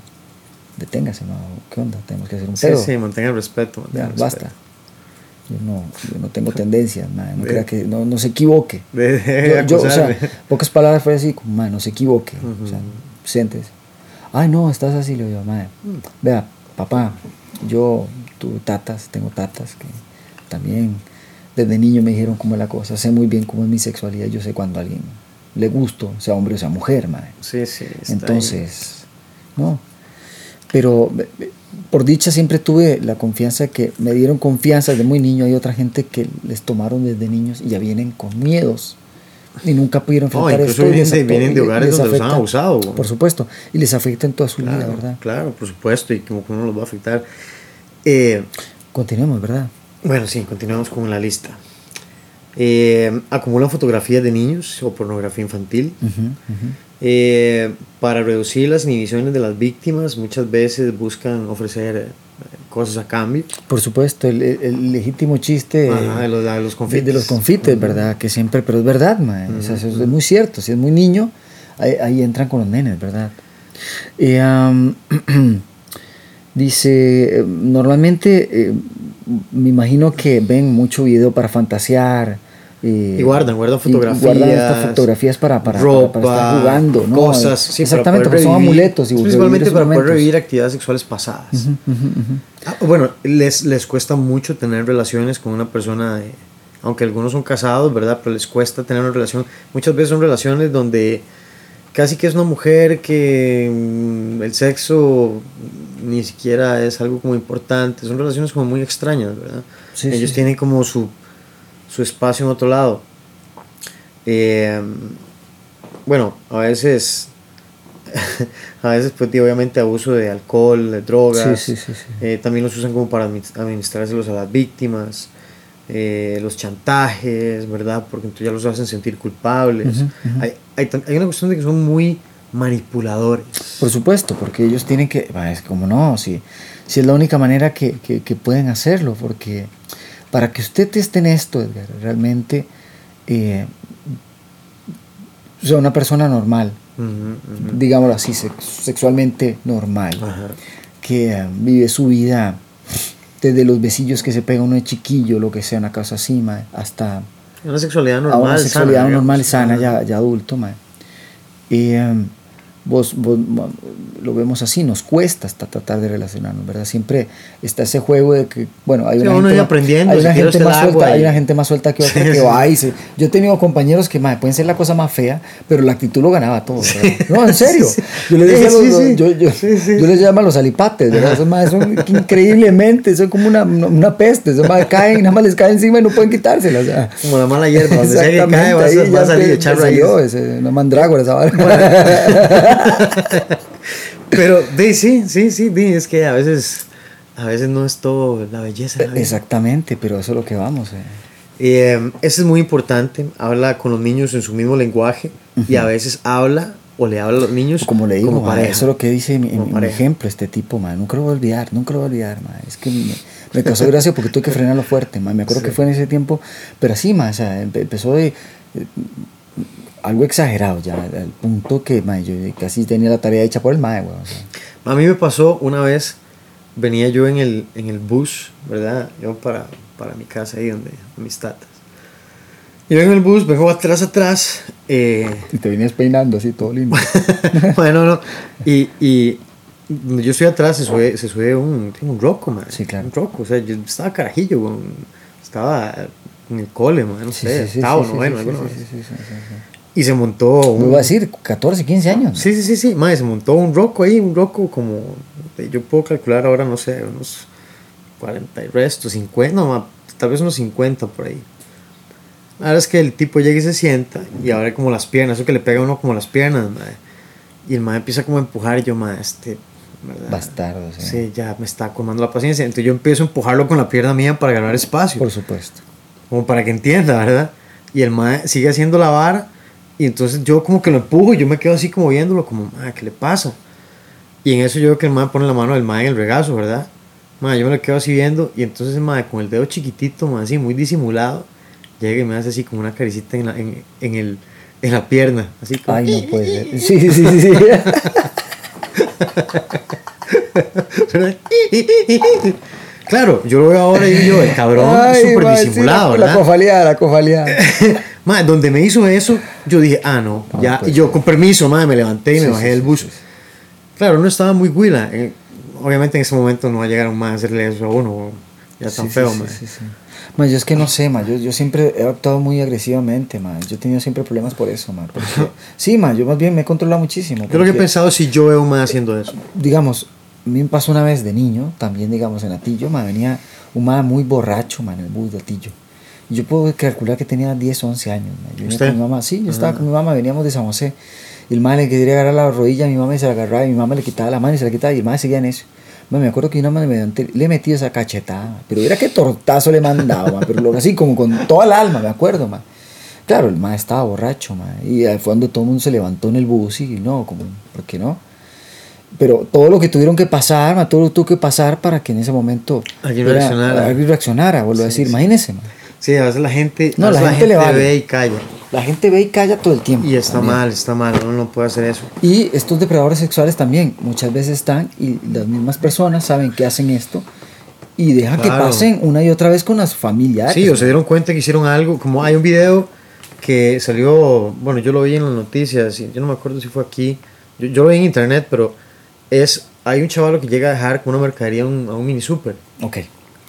B: deténgase, ¿no? ¿Qué onda? Tenemos que hacer un
A: Sí,
B: pedo.
A: sí, mantenga el respeto. mantenga
B: Ya,
A: el
B: basta. Yo no, yo no tengo tendencias, madre, no crea que, no, no se equivoque. Yo, yo, o sea, pocas palabras fue así, como, madre, no se equivoque. O sea,
A: Ujú.
B: siéntese. Ay, no, estás así, le digo, madre. Vea, papá, yo tuve tatas, tengo tatas que también desde niño me dijeron cómo es la cosa. Sé muy bien cómo es mi sexualidad. Yo sé cuando a alguien le gusto, sea hombre o sea mujer, madre.
A: Sí, sí.
B: Entonces, no. Pero por dicha siempre tuve la confianza que me dieron confianza desde muy niño. Hay otra gente que les tomaron desde niños y ya vienen con miedos y nunca pudieron enfrentar
A: incluso
B: esto.
A: vienen de-
B: afecta-
A: vienen de hogares donde los han
B: afecta,
A: abusado.
B: Por supuesto. Y les afecta en toda su vida,
A: Claro,
B: ¿verdad?
A: claro, por supuesto, y como que uno los va a afectar. Eh,
B: Continuemos, ¿verdad?
A: bueno, sí, continuamos con la lista. Eh, acumulan fotografías de niños o pornografía infantil.
B: Ujú, ujú.
A: Eh, para reducir las inhibiciones de las víctimas, muchas veces buscan ofrecer eh, cosas a cambio.
B: Por supuesto, el, el- legítimo chiste
A: Ajá, de los, de los
B: de,
A: confites.
B: de los confites, ¿verdad? Que siempre, pero es verdad, mae. O sea, eso es muy cierto. Si es muy niño, ahí, ahí entran con los nenes, ¿verdad? Y, am, dice, eh, normalmente eh, me imagino que ven mucho video para fantasear. Eh,
A: Y guardan, guardan
B: y guardan estas
A: fotografías,
B: fotografías para, para,
A: ropa,
B: para, para estar jugando, ¿no?
A: cosas. sí, para
B: Exactamente,
A: poder
B: porque son amuletos. Y
A: Principalmente para poder
B: momentos.
A: revivir actividades sexuales pasadas. Ah, bueno, les, les cuesta mucho tener relaciones con una persona, de- aunque algunos son casados, ¿verdad? Pero les cuesta tener una relación. Muchas veces son relaciones donde casi que es una mujer que mm, el sexo ni siquiera es algo como importante. Son relaciones como muy extrañas, ¿verdad?
B: Sí,
A: Ellos
B: sí.
A: tienen como su, su espacio en otro lado. Eh, bueno, a veces... a veces, pues, obviamente, abuso de alcohol, de drogas.
B: Sí, sí, sí.
A: Eh, también los usan como para admi- administrárselos a las víctimas. eh, los chantajes, ¿verdad? Porque entonces ya los hacen sentir culpables.
B: Ujú, ujú.
A: hay, hay, tam- hay una cuestión de que son muy manipuladores.
B: Por supuesto, porque ellos tienen que, es como no, si, si es la única manera que, que- que pueden hacerlo, porque para que usted esté en esto, Edgar, realmente, eh, o sea, una persona normal, digámoslo así, sex- sexualmente normal, que eh, vive su vida desde los besillos que se pega uno de chiquillo, lo que sea, una cosa así, mae, hasta
A: Una sexualidad
B: a
A: normal.
B: una sexualidad
A: sana,
B: normal,
A: digamos.
B: sana, ya, ya adulto, mae. Y em, vos, vos, lo vemos así, nos cuesta hasta tratar de relacionarnos, ¿verdad? Siempre está ese juego de que, bueno, hay
A: Sí,
B: una gente, ma-
A: aprendiendo,
B: hay una gente más
A: agua
B: suelta, hay una gente más suelta que otra
A: Sí,
B: que
A: sí.
B: va y se- Yo he tenido compañeros que, mae, pueden ser la cosa más fea, pero la actitud lo ganaba todo, ¿verdad? No, en serio.
A: Sí, sí.
B: Yo les decía a
A: Sí,
B: los-
A: sí, sí.
B: yo, yo,
A: Sí, sí,
B: yo
A: sí.
B: les llamo a los alipates, ¿verdad? Esos maes son increíblemente, son como una, una peste, esos maes caen, nada más les cae encima y no pueden quitársela, o sea.
A: Como la mala hierba, donde sea que cae va a,
B: ahí
A: salir
B: te-
A: a echar
B: te
A: raíz.
B: salió ese, una mandrágora esa.
A: Pero, di, sí, sí, sí, di, es que a veces, a veces no es todo la belleza. la.
B: Exactamente, pero eso es lo que vamos. eh.
A: Eh, eso es muy importante. Habla con los niños en su mismo lenguaje y a veces habla o le habla a los niños
B: Como le digo,
A: como
B: ma,
A: pareja.
B: eso es lo que dice mi, ejemplo, este tipo, ma, nunca lo voy a olvidar, nunca lo voy a olvidar, ma. es que me, me causó gracia porque tuve que frenarlo fuerte, me acuerdo
A: Sí.
B: que fue en ese tiempo, pero así, o sea, empezó de, algo exagerado ya, al punto que ma, yo casi tenía la tarea hecha por el mae, o sea.
A: A mí me pasó una vez, venía yo en el, en el bus, ¿verdad? Yo para, para mi casa ahí donde mis tatas. Y yo en el bus, vengo atrás, atrás. eh,
B: y te venías peinando así, todo lindo.
A: bueno, no. Y, y yo estoy atrás, se sube, se sube un, un roco, man.
B: Sí, claro.
A: Un roco, o sea, yo estaba carajillo, estaba en el cole, man, no
B: Sí,
A: sé,
B: sí, sí,
A: octavo, noveno, alguna vez.
B: sí, sí, sí.
A: Y se montó un...
B: iba a decir, 14, 15 años.
A: Sí, sí, sí, sí, madre, se montó un roco ahí, un roco como, yo puedo calcular ahora, no sé, unos 40 y resto, 50, no, ma, tal vez unos 50 por ahí. Ahora es que el tipo llega y se sienta y abre como las piernas, eso que le pega a uno como las piernas, madre. Y el madre empieza como a empujar y yo, madre, este, ¿verdad?
B: Bastardo, sí.
A: Sí, ya me está colmando la paciencia. Entonces yo empiezo a empujarlo con la pierna mía para ganar espacio
B: Por supuesto.
A: como para que entienda, ¿verdad? Y el mae sigue haciendo la vara y entonces yo como que lo empujo y yo me quedo así como viéndolo, como, mae, ¿qué le pasa? Y en eso yo veo que el mae pone la mano del mae en el regazo, ¿verdad? Mae, yo me lo quedo así viendo y entonces el mae con el dedo chiquitito, así muy disimulado, llega y me hace así como una caricita en la, en, en el, en la pierna, así como...
B: Ay, no puede ser. Sí, sí, sí, sí.
A: ¿verdad? claro, yo lo veo ahora y yo, el cabrón, súper
B: sí,
A: disimulado,
B: la, la
A: ¿verdad?
B: cofaleada, la cofaleada.
A: Madre, donde me hizo eso, yo dije, ah, no,
B: No,
A: ya,
B: pues,
A: y yo con permiso, madre, me levanté y
B: Sí,
A: me bajé
B: sí,
A: del bus.
B: sí.
A: Claro, no estaba muy huila. eh, obviamente en ese momento no va a llegar un más a hacerle eso a uno, ya tan feo, madre.
B: yo es que no sé, ma, yo, yo siempre he actuado muy agresivamente, ma. Yo he tenido siempre problemas por eso, ma. porque- sí, ma, yo más bien me he controlado muchísimo.
A: Yo lo que he pensado si yo veo un más haciendo eso.
B: Digamos, a mí me pasó una vez de niño, también, digamos, en Atillo, ma, venía un ma muy borracho, ma, en el bus de Atillo. Yo puedo calcular que tenía 10, 11 años. Yo
A: ¿Usted?
B: con mi mamá, sí, yo estaba
A: Ajá.
B: con mi mamá, veníamos de San José. Y el ma le quería agarrar la rodilla a mi mamá y se la agarraba, y mi mamá le quitaba la mano y se la quitaba, y el ma seguía en eso. me acuerdo que una mediante le metí esa cachetada, pero era que tortazo le mandaba, ma, pero lo- así como con toda el alma, me acuerdo, ma. Claro, el ma estaba borracho, ma, y fue donde todo el mundo se levantó en el bus y no, como, ¿por qué no? Pero todo lo que tuvieron que pasar, ma, todo lo que tuvo que pasar para que en ese momento
A: Alguien reaccionara.
B: alguien reaccionara, vuelvo a decir, imagínense, ma.
A: Sí, a veces la gente,
B: No,
A: a veces
B: la gente le vale.
A: ve y calla.
B: La gente ve y calla todo el tiempo.
A: Y está
B: también.
A: mal, está mal, uno no puede hacer eso.
B: Y estos depredadores sexuales también muchas veces están y las mismas personas saben que hacen esto y dejan
A: Claro.
B: que pasen una y otra vez con las familiares.
A: Sí, o se dieron cuenta que hicieron algo, como hay un video que salió, bueno, yo lo vi en las noticias, yo no me acuerdo si fue aquí, yo, yo lo vi en internet, pero es, hay un chaval que llega a dejar con una mercadería a un, a un mini super
B: Ok.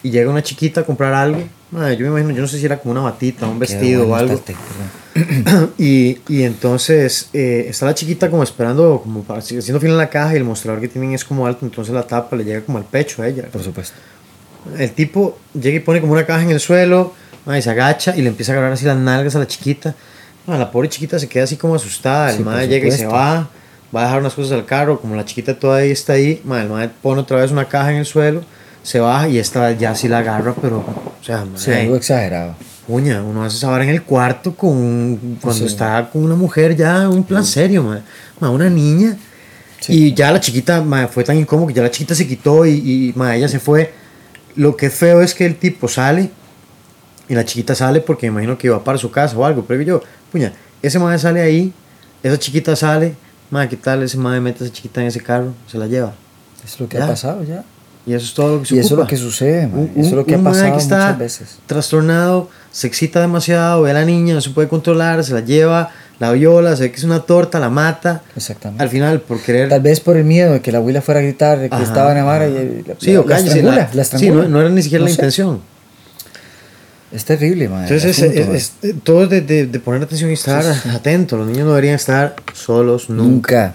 A: Y llega una chiquita a comprar algo, madre, yo me imagino, yo no sé si era como una batita, un vestido
B: Qué
A: o
B: bueno
A: algo,
B: perdón.
A: y, y entonces eh, está la chiquita como esperando, como para, haciendo fila en la caja y el mostrador que tienen es como alto, entonces la tapa le llega como al pecho a ella.
B: Por supuesto.
A: El tipo llega y pone como una caja en el suelo, madre, se agacha y le empieza a agarrar así las nalgas a la chiquita. Madre, la pobre chiquita se queda así como asustada. El
B: Sí,
A: madre llega y se va, va a dejar unas cosas al carro. Como la chiquita todavía está ahí, madre, el madre pone otra vez una caja en el suelo, se baja y esta ya sí la agarra, pero, o sea, madre,
B: Sí, algo exagerado.
A: Uña, uno hace esa vara en el cuarto con cuando
B: Sí.
A: está con una mujer ya, un plan serio, ma. Ma, una niña.
B: Sí.
A: Y ya la chiquita fue tan incómodo que ya la chiquita se quitó y, y ella se fue. Lo que es feo es que el tipo sale y la chiquita sale porque me imagino que iba para su casa o algo. Pero yo, puña, ese madre sale ahí, esa chiquita sale, ma, ¿qué tal? Ese madre mete a esa chiquita en ese carro, se la lleva.
B: Es lo que
A: Ya.
B: ha pasado ya.
A: Y eso es todo lo que se
B: Y eso es lo que sucede, man.
A: Un-
B: Eso es lo que ha
A: un mae
B: pasado
A: que está
B: muchas veces.
A: Trastornado, se excita demasiado, ve a la niña, no se puede controlar, se la lleva, la viola, se ve que es una torta, la mata.
B: Exactamente.
A: Al final, por querer.
B: Tal vez por el miedo de que la abuela fuera a gritar, de que
A: Ajá,
B: estaba Navarra y la,
A: Sí,
B: la-
A: o
B: la estrangula,
A: la-
B: la
A: Sí, no, no era ni siquiera
B: No
A: la
B: sé.
A: intención.
B: Es terrible, man.
A: Entonces, es-
B: man.
A: es- es- todo de, de- de poner atención y estar atento. Los niños no deberían estar solos nunca.
B: Nunca.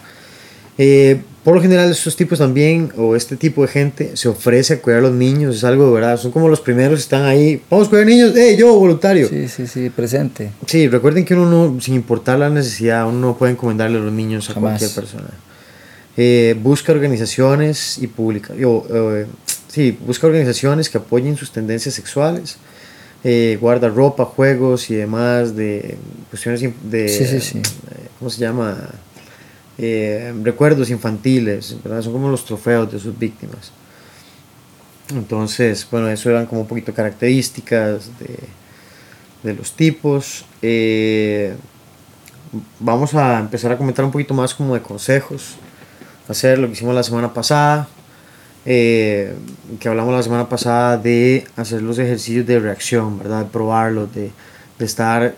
A: Eh, por lo general, estos tipos también, o este tipo de gente, se ofrece a cuidar a los niños. Es algo de verdad. Son como los primeros que están ahí. Vamos a cuidar niños. ¡Eh, yo, voluntario!
B: Sí, sí, sí, presente.
A: Sí, recuerden que uno no, sin importar la necesidad, uno no puede encomendarle a los niños a
B: Jamás.
A: cualquier persona. Eh, busca organizaciones y publica, yo, eh, sí, busca organizaciones que apoyen sus tendencias sexuales, eh, guarda ropa, juegos y demás de cuestiones de,
B: Sí, sí, sí.
A: ¿cómo se llama? Eh, recuerdos infantiles. Son como los trofeos de sus víctimas. Entonces, bueno, eso eran como un poquito características de, de los tipos. Eh, vamos a empezar a comentar un poquito más como de consejos. Hacer lo que hicimos la semana pasada. eh, que hablamos la semana pasada de hacer los ejercicios de reacción, ¿verdad? De probarlos, de, de estar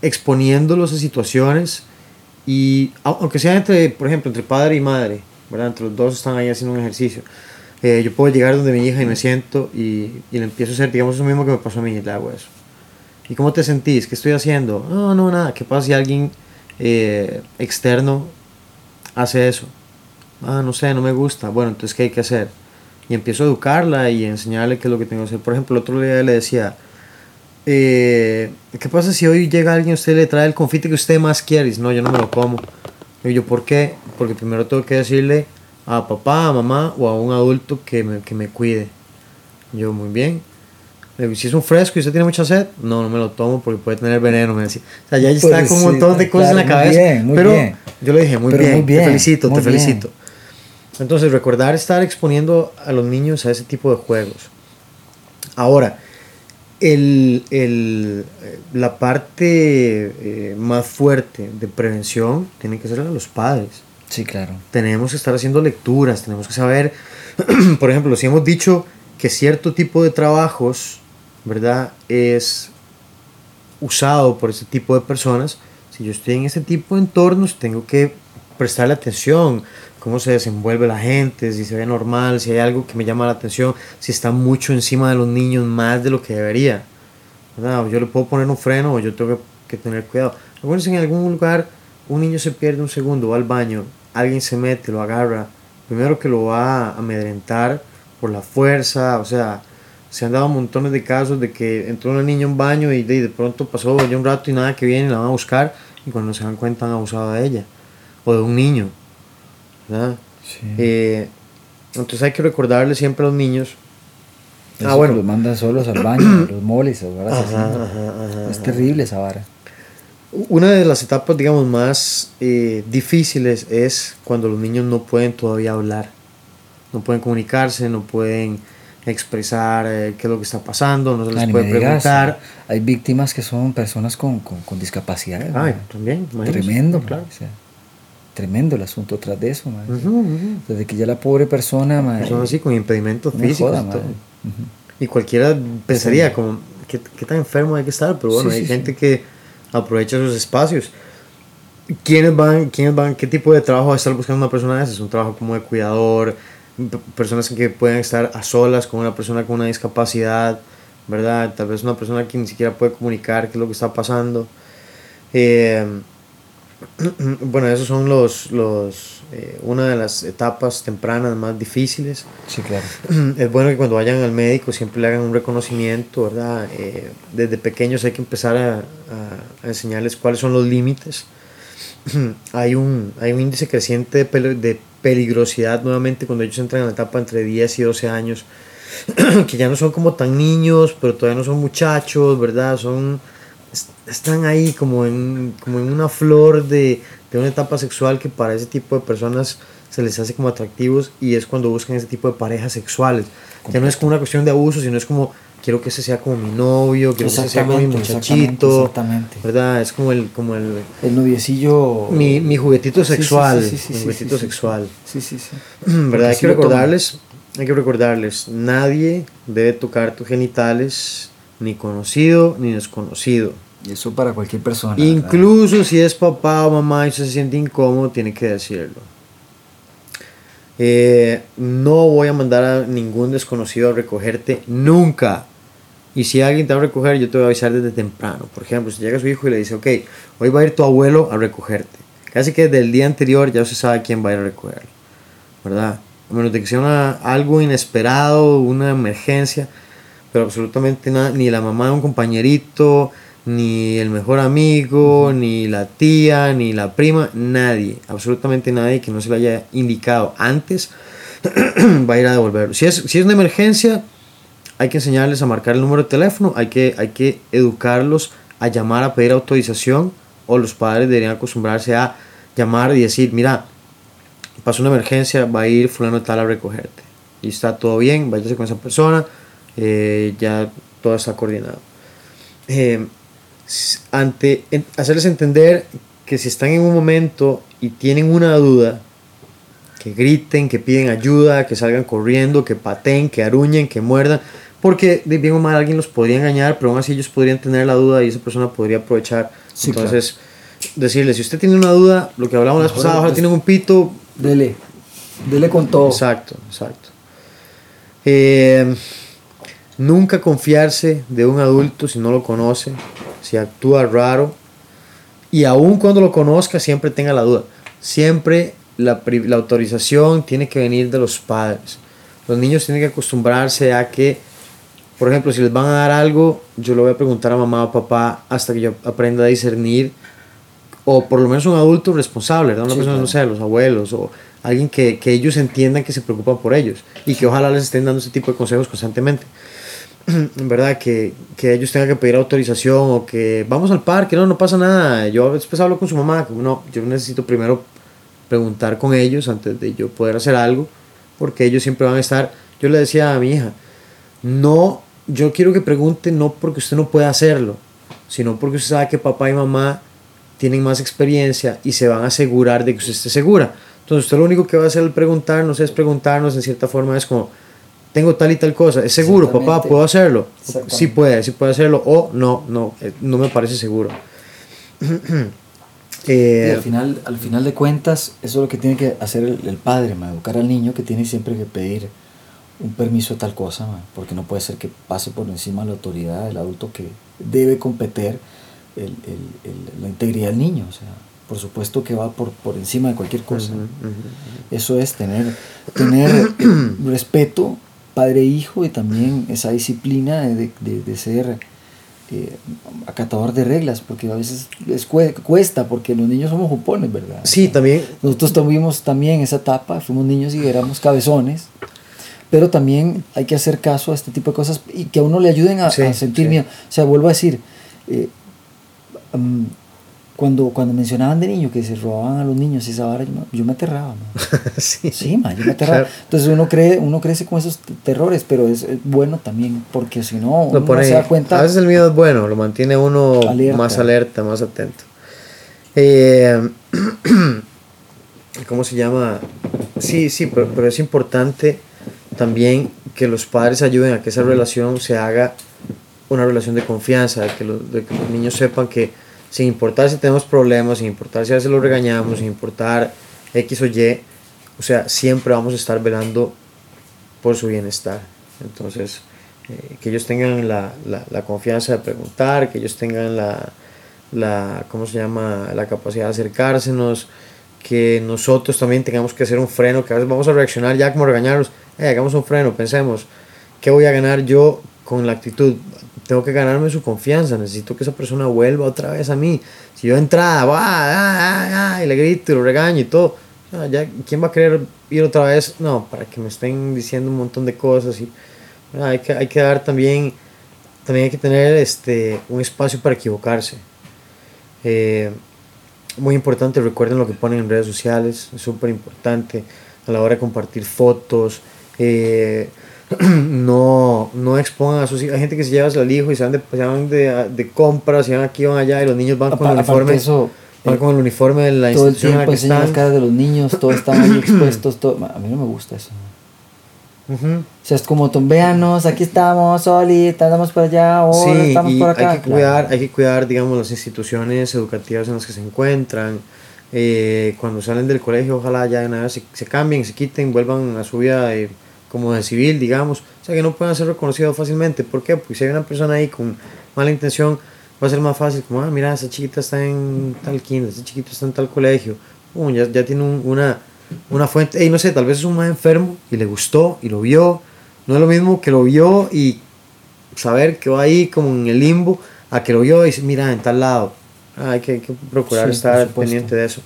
A: exponiéndolos a situaciones y au- aunque sea entre, por ejemplo, entre padre y madre, ¿verdad? Entre los dos están ahí haciendo un ejercicio. Eh, yo puedo llegar donde mi hija y me siento y, y le empiezo a hacer, digamos, eso mismo que me pasó a mí, le hago eso. ¿Y cómo te sentís? ¿Qué estoy haciendo? No, no, nada. ¿Qué pasa si alguien eh, externo hace eso? Ah, no sé, no me gusta. Bueno, entonces, ¿qué hay que hacer? Y empiezo a educarla y enseñarle qué es lo que tengo que hacer. Por ejemplo, el otro día le decía, eh, ¿qué pasa si hoy llega alguien y usted le trae el confite que usted más quiere? Y dice, no, yo no me lo como. Y yo, ¿por qué? Porque primero tengo que decirle a papá, a mamá o a un adulto que me, que me cuide. Yo, muy bien. Le digo, si es un fresco y usted tiene mucha sed, no, no me lo tomo porque puede tener veneno, me decía. O sea, ya está
B: Pues
A: con un
B: sí,
A: montón de cosas en la
B: claro, muy
A: cabeza.
B: bien, muy
A: pero
B: bien.
A: yo le dije, muy bien,
B: muy bien,
A: te felicito, te felicito. Entonces, recordar estar exponiendo a los niños a ese tipo de juegos. Ahora, el, el, eh, la parte eh, más fuerte de prevención tiene que ser de los padres.
B: Sí, claro.
A: Tenemos que estar haciendo lecturas, tenemos que saber, por ejemplo, si hemos dicho que cierto tipo de trabajos, ¿verdad? Es usado por ese tipo de personas, si yo estoy en ese tipo de entornos, tengo que prestarle atención, cómo se desenvuelve la gente, si se ve normal, si hay algo que me llama la atención, si está mucho encima de los niños más de lo que debería. ¿verdad? Yo le puedo poner un freno o yo tengo que, tener cuidado. Acuérdense, en algún lugar un niño se pierde un segundo, va al baño, alguien se mete, lo agarra, primero que lo va a amedrentar por la fuerza, o sea, se han dado montones de casos de que entró una niña a un baño y de, de pronto pasó ya un rato y nada que viene, la van a buscar y cuando se dan cuenta han abusado de ella o de un niño. ¿Verdad?
B: Sí.
A: Eh, Entonces hay que recordarle siempre a los niños.
B: ah, bueno. Los mandan solos al baño, los moles, Es terrible esa vara.
A: Una de las etapas, digamos, más eh, difíciles es cuando los niños no pueden todavía hablar, no pueden comunicarse, no pueden expresar eh, qué es lo que está pasando, no se les puede preguntar.
B: hay víctimas que son personas con, con, discapacidad.
A: Ay, también,
B: Tremendo, claro. Tremendo el asunto tras de eso. Desde que ya la pobre persona...
A: Son así, con impedimentos físicos. y, cualquiera pensaría, como, ¿qué, ¿qué, tan enfermo hay que estar? Pero bueno, hay gente que aprovecha esos espacios. ¿Quiénes van, ¿Quiénes van? ¿Qué tipo de trabajo va a estar buscando una persona esa? ¿Es un trabajo como de cuidador? personas que pueden estar a solas con una persona con una discapacidad, ¿verdad? Tal vez una persona que ni siquiera puede comunicar qué es lo que está pasando. Eh, bueno, esos son los, los eh, una de las etapas tempranas más difíciles.
B: Sí, claro.
A: Es bueno que cuando vayan al médico siempre le hagan un reconocimiento, ¿verdad? Eh, desde pequeños hay que empezar a, a, enseñarles cuáles son los límites. hay, un, hay un índice creciente de, de peligrosidad nuevamente cuando ellos entran en la etapa entre 10 y 12 años, que ya no son como tan niños, pero todavía no son muchachos, ¿verdad? Son, están ahí como en, como en una flor de, de una etapa sexual que para ese tipo de personas se les hace como atractivos y es cuando buscan ese tipo de parejas sexuales. Ya no es como una cuestión de abuso, sino es como quiero que ese sea como mi novio, quiero que ese sea como mi muchachito. Exactamente, ¿Verdad? Es como el... Como el,
B: el noviecillo...
A: Mi, mi juguetito sexual. Sí, sí, mi juguetito sexual.
B: Sí, sí, sí.
A: ¿Verdad? Hay que recordarles, hay que recordarles, nadie debe tocar tus genitales, ni conocido ni desconocido.
B: Y eso para cualquier persona.
A: Incluso si es papá o mamá y se siente incómodo, tiene que decirlo. Eh, no voy a mandar a ningún desconocido a recogerte nunca. Y si alguien te va a recoger, yo te voy a avisar desde temprano. Por ejemplo, si llega su hijo y le dice, ok, hoy va a ir tu abuelo a recogerte. Casi que desde el día anterior ya se sabe quién va a ir a recogerlo. ¿Verdad? A menos de que sea algo inesperado, una emergencia. Pero absolutamente nada, ni la mamá de un compañerito, ni el mejor amigo, ni la tía, ni la prima, nadie, absolutamente nadie que no se le haya indicado antes va a ir a devolverlo. Si es, si es una emergencia, hay que enseñarles a marcar el número de teléfono, hay que, hay que educarlos a llamar a pedir autorización o los padres deberían acostumbrarse a llamar y decir, mira, pasó una emergencia, va a ir fulano tal a recogerte. Y está todo bien, váyase con esa persona, eh, ya todo está coordinado. Eh, ante hacerles entender que si están en un momento y tienen una duda, que griten, que piden ayuda, que salgan corriendo, que pateen, que aruñen, que muerdan, porque de bien o mal alguien los podría engañar, pero aún así ellos podrían tener la duda y esa persona podría aprovechar. Entonces, decirle, si usted tiene una duda, lo que hablábamos la pasada, ahora tiene un pito,
B: dele, dele con todo.
A: Exacto, exacto. Eh, nunca confiarse de un adulto si no lo conoce si actúa raro, y aun cuando lo conozca, siempre tenga la duda. Siempre la, la autorización tiene que venir de los padres. Los niños tienen que acostumbrarse a que, por ejemplo, si les van a dar algo, yo lo voy a preguntar a mamá o papá hasta que yo aprenda a discernir, o por lo menos un adulto responsable, ¿no? una persona, no sé, los abuelos, o alguien que, que ellos entiendan que se preocupan por ellos y que ojalá les estén dando ese tipo de consejos constantemente. ¿verdad? Que, que, ellos tengan que pedir autorización o que vamos al parque, no, no pasa nada. Yo después hablo con su mamá, como no, yo necesito primero preguntar con ellos antes de yo poder hacer algo, porque ellos siempre van a estar. Yo le decía a mi hija, no, yo quiero que pregunte no porque usted no pueda hacerlo, sino porque usted sabe que papá y mamá tienen más experiencia y se van a asegurar de que usted esté segura. Entonces usted lo único que va a hacer al preguntarnos es preguntarnos en cierta forma, es como, tengo tal y tal cosa, ¿es seguro, papá? ¿Puedo hacerlo? Sí puede, sí puede hacerlo, o no, no, eh, no me parece seguro.
B: eh, al, final, al final de cuentas, eso es lo que tiene que hacer el, padre, educar al niño que tiene siempre que pedir un permiso de tal cosa, porque no puede ser que pase por encima de la autoridad del adulto que debe competir el, la integridad del niño. O sea, por supuesto que va por, por encima de cualquier cosa. Eso es tener, tener respeto padre e hijo y también esa disciplina de, de, ser eh, acatador de reglas, porque a veces les cuesta, porque los niños somos jupones, ¿verdad?
A: Sí, también.
B: Nosotros tuvimos también esa etapa, fuimos niños y éramos cabezones. pero también hay que hacer caso a este tipo de cosas y que a uno le ayuden a,
A: Sí,
B: a sentir
A: sí.
B: miedo. O sea, vuelvo a decir, eh, mm, cuando, cuando mencionaban de niño que se robaban a los niños esa vara, yo, me- yo me aterraba. ma.
A: sí.
B: Sí, ma, yo me aterraba.
A: Claro.
B: Entonces uno, cree, uno crece con esos terrores, pero es, es bueno también, porque si no, uno no se da cuenta.
A: A veces el miedo es bueno, lo mantiene uno
B: Alerta.
A: más alerta, más atento. Eh, ¿Cómo se llama? Sí, sí, pero, pero es importante también que los padres ayuden a que esa relación se haga una relación de confianza, de que los, de que los niños sepan que sin importar si tenemos problemas, sin importar si a veces los regañamos, sin importar X o Y, o sea, siempre vamos a estar velando por su bienestar. Entonces, eh, que ellos tengan la, la, la confianza de preguntar, que ellos tengan la, la, ¿cómo se llama?, la capacidad de acercársenos, que nosotros también tengamos que hacer un freno, que a veces vamos a reaccionar ya como regañarlos, eh, hagamos un freno, pensemos, ¿qué voy a ganar yo con la actitud? Tengo que ganarme su confianza, necesito que esa persona vuelva otra vez a mí. Si yo entrada, va, ah, ah, ah, y le grito y lo regaño y todo, ya, ¿quién va a querer ir otra vez? No, para que me estén diciendo un montón de cosas y hay que, hay que dar también, también hay que tener este, un espacio para equivocarse. Eh, muy importante, recuerden lo que ponen en redes sociales, es súper importante a la hora de compartir fotos. eh, no, no expongan a sus hijos. Hay gente que se lleva al hijo y se van de, se van de, de compras, se van aquí, van allá y los niños van con el uniforme.
B: eso,
A: van
B: eh,
A: con el uniforme de la
B: todo el
A: institución en la
B: tiempo
A: que
B: las caras de los niños, todos están ahí expuestos. Todo. A mí no me gusta eso.
A: Ujú.
B: O sea, es como, "Tom, véanos, aquí estamos, Oli, andamos por allá, ahora
A: Sí,
B: estamos
A: y
B: por acá.
A: hay que cuidar, hay que cuidar, digamos, las instituciones educativas en las que se encuentran. Eh, cuando salen del colegio, ojalá ya de una vez se, se cambien, se quiten, vuelvan a su vida de- como de civil, digamos. O sea, que no puedan ser reconocidos fácilmente. ¿Por qué? Porque si hay una persona ahí con mala intención, va a ser más fácil, como, ah, mira, esa chiquita está en tal kinder, ese chiquito está en tal colegio. Pum, ya, ya tiene un- una, una fuente. Y no sé, tal vez es un más enfermo y le gustó y lo vio. No es lo mismo que lo vio y saber que va ahí como en el limbo a que lo vio y dice, mira, en tal lado. Ah, hay, que, hay que procurar
B: Sí,
A: estar pendiente de eso.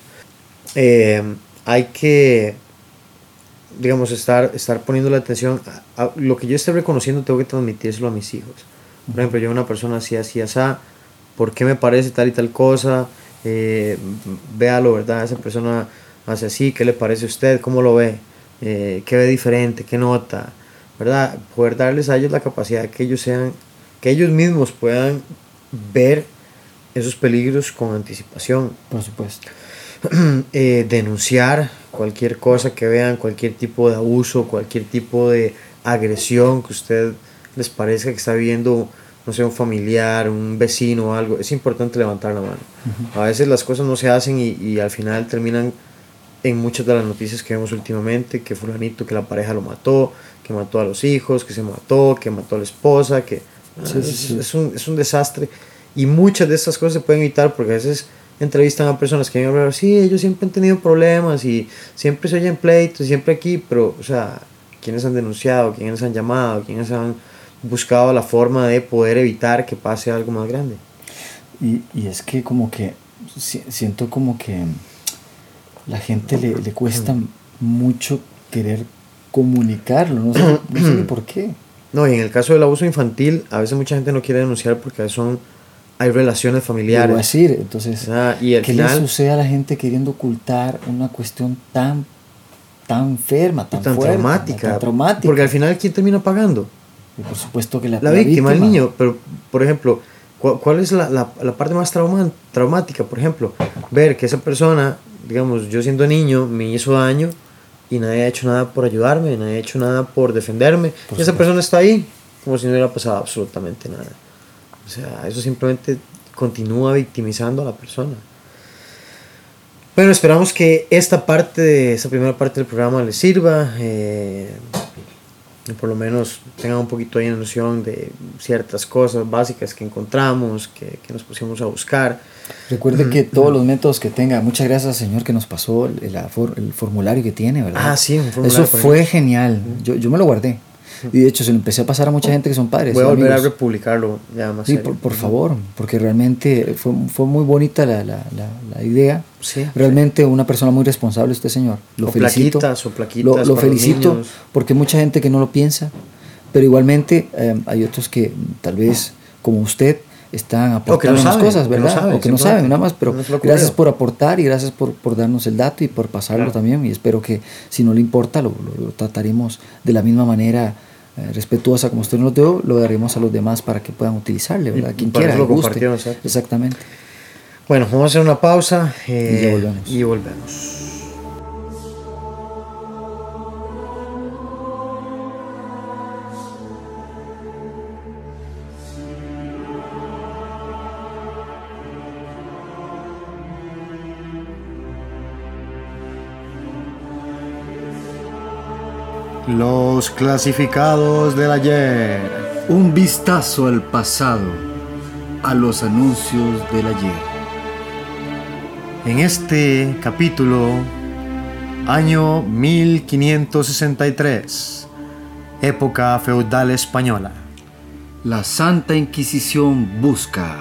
A: Eh, hay que, digamos, estar, estar poniendo la atención. A, a lo que yo esté reconociendo, tengo que transmitírselo a mis hijos. Por ejemplo, yo una persona así, así, así, ¿por qué me parece tal y tal cosa? Eh, véalo, ¿verdad? Esa persona hace así, ¿qué le parece a usted? ¿Cómo lo ve? Eh, ¿Qué ve diferente? ¿Qué nota? ¿Verdad? Poder darles a ellos la capacidad que ellos sean, que ellos mismos puedan ver esos peligros con anticipación.
B: Por supuesto.
A: Eh, denunciar cualquier cosa que vean, cualquier tipo de abuso, cualquier tipo de agresión que usted les parezca que está viviendo, no sé, un familiar, un vecino o algo, es importante levantar la mano. A veces las cosas no se hacen y, y al final terminan en muchas de las noticias que vemos últimamente, que fulanito, que la pareja lo mató, que mató a los hijos, que se mató, que mató a la esposa, que
B: Sí,
A: ah,
B: sí,
A: es,
B: sí.
A: es un, es un desastre. Y muchas de estas cosas se pueden evitar porque a veces entrevistan a personas que vienen a hablar, sí, ellos siempre han tenido problemas y siempre se oyen pleitos, siempre aquí, pero, o sea, ¿quiénes han denunciado? ¿Quiénes han llamado? ¿Quiénes han buscado la forma de poder evitar que pase algo más grande?
B: Y, y es que como que si- siento como que la gente le, le cuesta mucho querer comunicarlo, no sé, no sé por qué.
A: No, y en el caso del abuso infantil, a veces mucha gente no quiere denunciar porque son, hay relaciones
B: Le
A: familiares.
B: decir, entonces,
A: Ah, y
B: ¿qué le
A: final,
B: sucede a la gente queriendo ocultar una cuestión tan, tan enferma, tan,
A: tan
B: fuerte,
A: traumática.
B: tan traumática?
A: Porque al final, ¿quién termina pagando?
B: Y por supuesto que la,
A: La, víctima, el niño. Pero, por ejemplo, ¿cuál, cuál es la, la, la parte más trauma, traumática? Por ejemplo, ver que esa persona, digamos, yo siendo niño, me hizo daño y nadie ha hecho nada por ayudarme, nadie ha hecho nada por defenderme.
B: Por
A: y esa persona está ahí como si no hubiera pasado absolutamente nada. O sea, eso simplemente continúa victimizando a la persona. Bueno, esperamos que esta parte, esta primera parte del programa les sirva. eh, por lo menos tengan un poquito ahí de noción de ciertas cosas básicas que encontramos, que, que nos pusimos a buscar.
B: Recuerde que todos los métodos que tenga, muchas gracias señor que nos pasó el, el for- el formulario que tiene, ¿verdad?
A: Ah, sí, un formulario
B: Eso fue genial, yo, yo me lo guardé. Y de hecho se lo empecé a pasar a mucha gente que son padres.
A: Voy a volver a
B: amigos.
A: republicarlo ya más
B: Sí, por, por favor, porque realmente fue, fue muy bonita la, la, la, la idea.
A: Sí.
B: Realmente una persona muy responsable este señor. Lo
A: O
B: felicito.
A: plaquitas, o plaquitas
B: Lo, lo felicito porque mucha gente que no lo piensa, pero igualmente eh, hay otros que tal vez, como usted, están aportando
A: saben,
B: cosas,
A: que no
B: ¿verdad?
A: saben,
B: o que no saben, nada más, pero
A: No
B: gracias por aportar y gracias por, por darnos el dato y por pasarlo
A: Claro.
B: también. Y espero que si no le importa, lo, lo- lo trataremos de la misma manera. eh, respetuosa como usted nos lo dio, lo daremos a los demás para que puedan utilizarle, ¿verdad? Quien quiera,
A: lo
B: guste. Exactamente.
A: Bueno, vamos a hacer una pausa eh,
B: Y ya volvemos.
A: y volvemos. Los clasificados del ayer.
B: Un vistazo al pasado, a los anuncios del ayer.
A: En este capítulo, año 1563, época feudal española.
B: La Santa Inquisición busca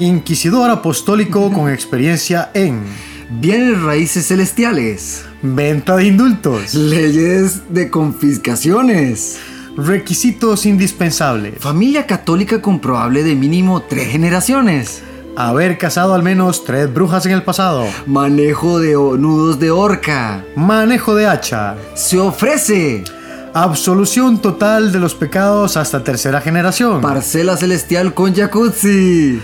A: Inquisidor apostólico con experiencia en
B: bienes raíces celestiales,
A: venta de indultos,
B: leyes de confiscaciones,
A: requisitos indispensables,
B: familia católica comprobable de mínimo tres generaciones,
A: haber casado al menos tres brujas en el pasado,
B: manejo de nudos de horca.
A: manejo de hacha,
B: Se ofrece
A: absolución total de los pecados hasta tercera generación,
B: parcela celestial con jacuzzi,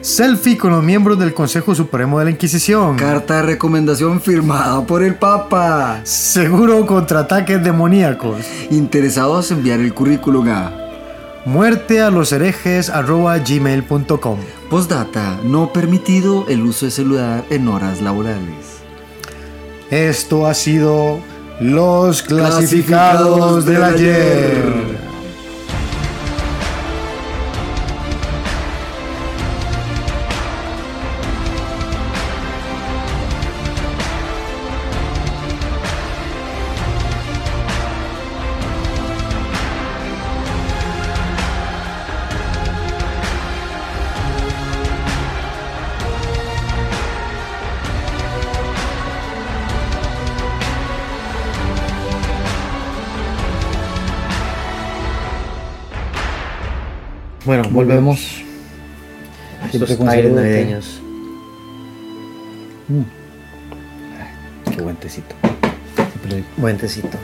A: selfie con los miembros del Consejo Supremo de la Inquisición.
B: carta de recomendación firmada por el Papa.
A: Seguro contra ataques demoníacos.
B: Interesados en enviar el currículum a
A: Muerte a los herejes gmail.com.
B: Postdata, no permitido el uso de celular en horas laborales.
A: Esto ha sido los clasificados del ayer. Bueno, volvemos.
B: Siempre
A: Estos aires navideños.
B: Qué buen tecito. Siempre
A: Buen tecito.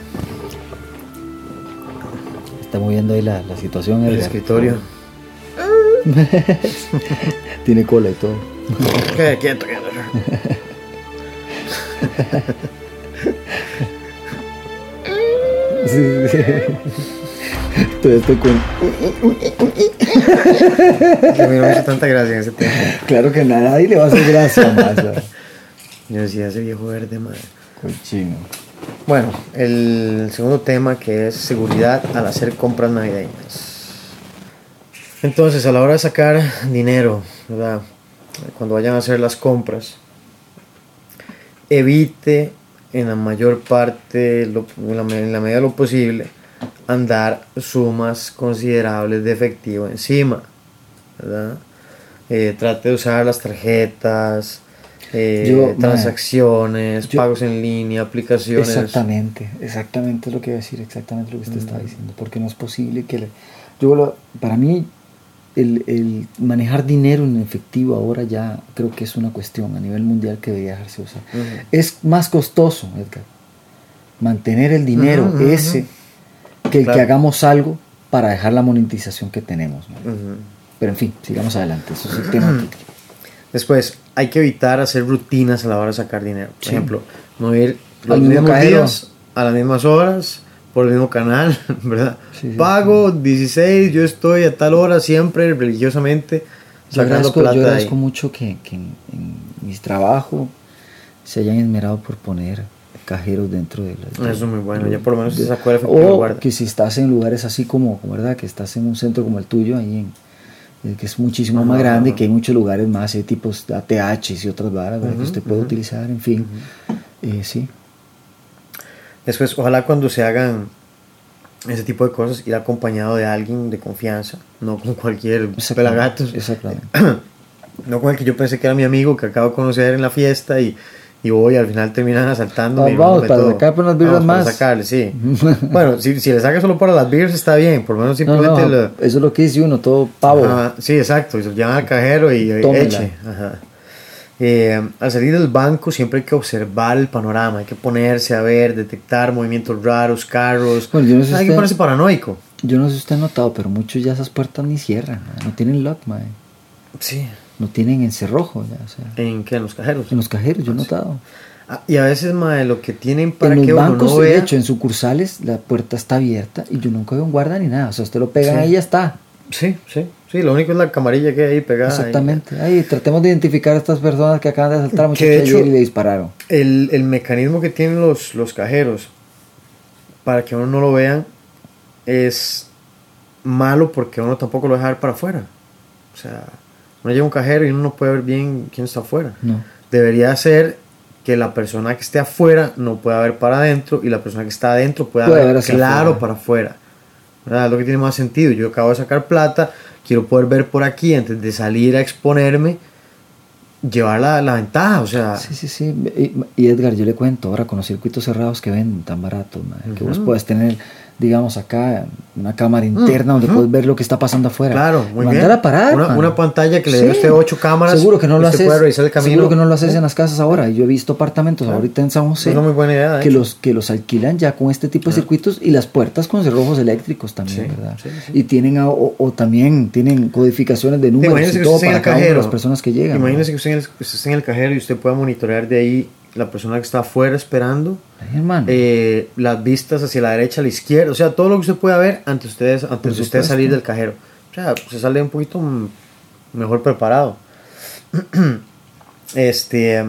B: Está moviendo ahí la, la situación.
A: El
B: Edgar.
A: escritorio.
B: Tiene cola y todo.
A: Qué quieto, quieto.
B: Sí, sí. Todavía estoy con.
A: Que me hizo tanta gracia en ese tema.
B: Claro que a nadie le va a hacer gracia más.
A: Yo decía, ese viejo verde, madre.
B: Cochino.
A: Bueno, el segundo tema que es seguridad al hacer compras navideñas. Entonces, a la hora de sacar dinero, ¿verdad? Cuando vayan a hacer las compras, evite en la mayor parte, en la medida de lo posible, andar sumas considerables de efectivo encima, ¿verdad? Eh, trate de usar las tarjetas, eh,
B: Yo,
A: transacciones,
B: yo-
A: pagos en línea, aplicaciones.
B: Exactamente, exactamente es lo que iba a decir, exactamente lo que usted está diciendo, porque no es posible que le... Yo, lo- para mí, el, el manejar dinero en efectivo ahora ya creo que es una cuestión a nivel mundial que debería dejarse usar. Es más costoso, Edgar, mantener el dinero ese que el
A: Claro.
B: que hagamos algo para dejar la monetización que tenemos. ¿no?
A: Ujú.
B: Pero en fin, sigamos adelante, eso es el tema que-
A: Después, hay que evitar hacer rutinas a la hora de sacar dinero. Por
B: Sí.
A: ejemplo, no ir los mismos
B: cajero.
A: días, a las mismas horas, por el mismo canal, ¿verdad?
B: Sí, sí,
A: Pago 16, yo estoy a tal hora siempre religiosamente
B: Yo
A: sacando
B: agradezco,
A: plata
B: yo
A: de
B: agradezco
A: ahí.
B: mucho que, que en, en mis trabajos se hayan esmerado por poner cajeros dentro de la...
A: Eso es muy bueno,
B: de-
A: ya por lo menos
B: de-
A: se efectivo
B: O que si estás en lugares así como, ¿verdad? Que estás en un centro como el tuyo, ahí en, eh, que es muchísimo más
A: Ajá,
B: grande,
A: ajá.
B: que hay muchos lugares más, hay tipos ATHs y otras varas, ¿verdad? que
A: Ujú,
B: usted puede
A: ujú.
B: utilizar, en fin. Eh, sí.
A: Después, ojalá cuando se hagan ese tipo de cosas, ir acompañado de alguien de confianza, no con cualquier pelagatos.
B: Exactamente.
A: No con el que yo pensé que era mi amigo, que acabo de conocer en la fiesta y, y voy, al final terminan asaltándome. y
B: Vamos,
A: robándome
B: para
A: todo.
B: sacar por unas birras
A: Vamos, para
B: más.
A: sacarle, sí. bueno, si, si le sacas solo para las beers está bien, por lo menos
B: No,
A: simplemente
B: no,
A: lo-
B: eso es lo que dice uno, todo pavo.
A: Ajá, sí, exacto. Y llevan al cajero y
B: Tómela.
A: eche. Ajá. Eh, al salir del banco siempre hay que observar el panorama, hay que ponerse a ver, detectar movimientos raros, carros.
B: Bueno, yo no sé
A: hay que ponerse paranoico.
B: Yo no sé si usted ha notado, pero muchos ya esas puertas ni cierran, no tienen lock, mae.
A: Sí.
B: No tienen encerrojo, ya, o sea,
A: ¿En qué? En los cajeros.
B: en los cajeros, yo he notado.
A: Ah, y a veces, mae, lo que tienen para
B: en los
A: que uno
B: bancos,
A: no
B: de
A: vea.
B: hecho, en sucursales, la puerta está abierta y yo nunca veo un guarda ni nada. O sea, usted lo pega
A: Sí.
B: ahí y ya está.
A: Sí, sí, sí. Lo único es la camarilla que hay ahí pegada.
B: Exactamente. Ahí tratemos de identificar a estas personas que acaban de asaltar a muchachos
A: de
B: y le dispararon.
A: el, el mecanismo que tienen los, los cajeros para que uno no lo vean es malo porque uno tampoco lo deja ver para afuera. O sea, uno llega a un cajero y uno no puede ver bien quién está afuera.
B: No.
A: Debería ser que la persona que esté afuera no pueda ver para adentro y la persona que está adentro pueda
B: Puede
A: ver claro
B: afuera.
A: para afuera. ¿Verdad? Es lo que tiene más sentido. Yo acabo de sacar plata, quiero poder ver por aquí antes de salir a exponerme, llevar la, la ventaja. O sea,
B: Sí, sí, sí. Y, y Edgar, yo le cuento, ahora con los circuitos cerrados que venden tan baratos, que vos puedes tener, digamos, acá una cámara interna donde puedes ver lo que está pasando afuera.
A: Claro, muy
B: Mandar
A: bien.
B: a parar.
A: Una- pantalla que le dé usted ocho cámaras,
B: Seguro que no lo haces.
A: puede el camino.
B: Seguro que no lo haces en las casas ahora. Yo he visto apartamentos ahorita en San José
A: Es una muy buena idea. de
B: que los que los alquilan ya con este tipo de circuitos y las puertas con cerrojos eléctricos también,
A: Sí,
B: ¿verdad?
A: sí.
B: Y tienen a- o, o también tienen codificaciones de números y todo para cada una de
A: cajero.
B: las personas que llegan.
A: Imagínese que usted, usted esté en el cajero y usted pueda monitorear de ahí la persona que está afuera esperando,
B: Ay, hermano.
A: eh, las vistas hacia la derecha, a la izquierda, o sea, todo lo que usted pueda ver antes, ustedes, antes de usted salir del cajero. O sea, se sale un poquito mejor preparado. este,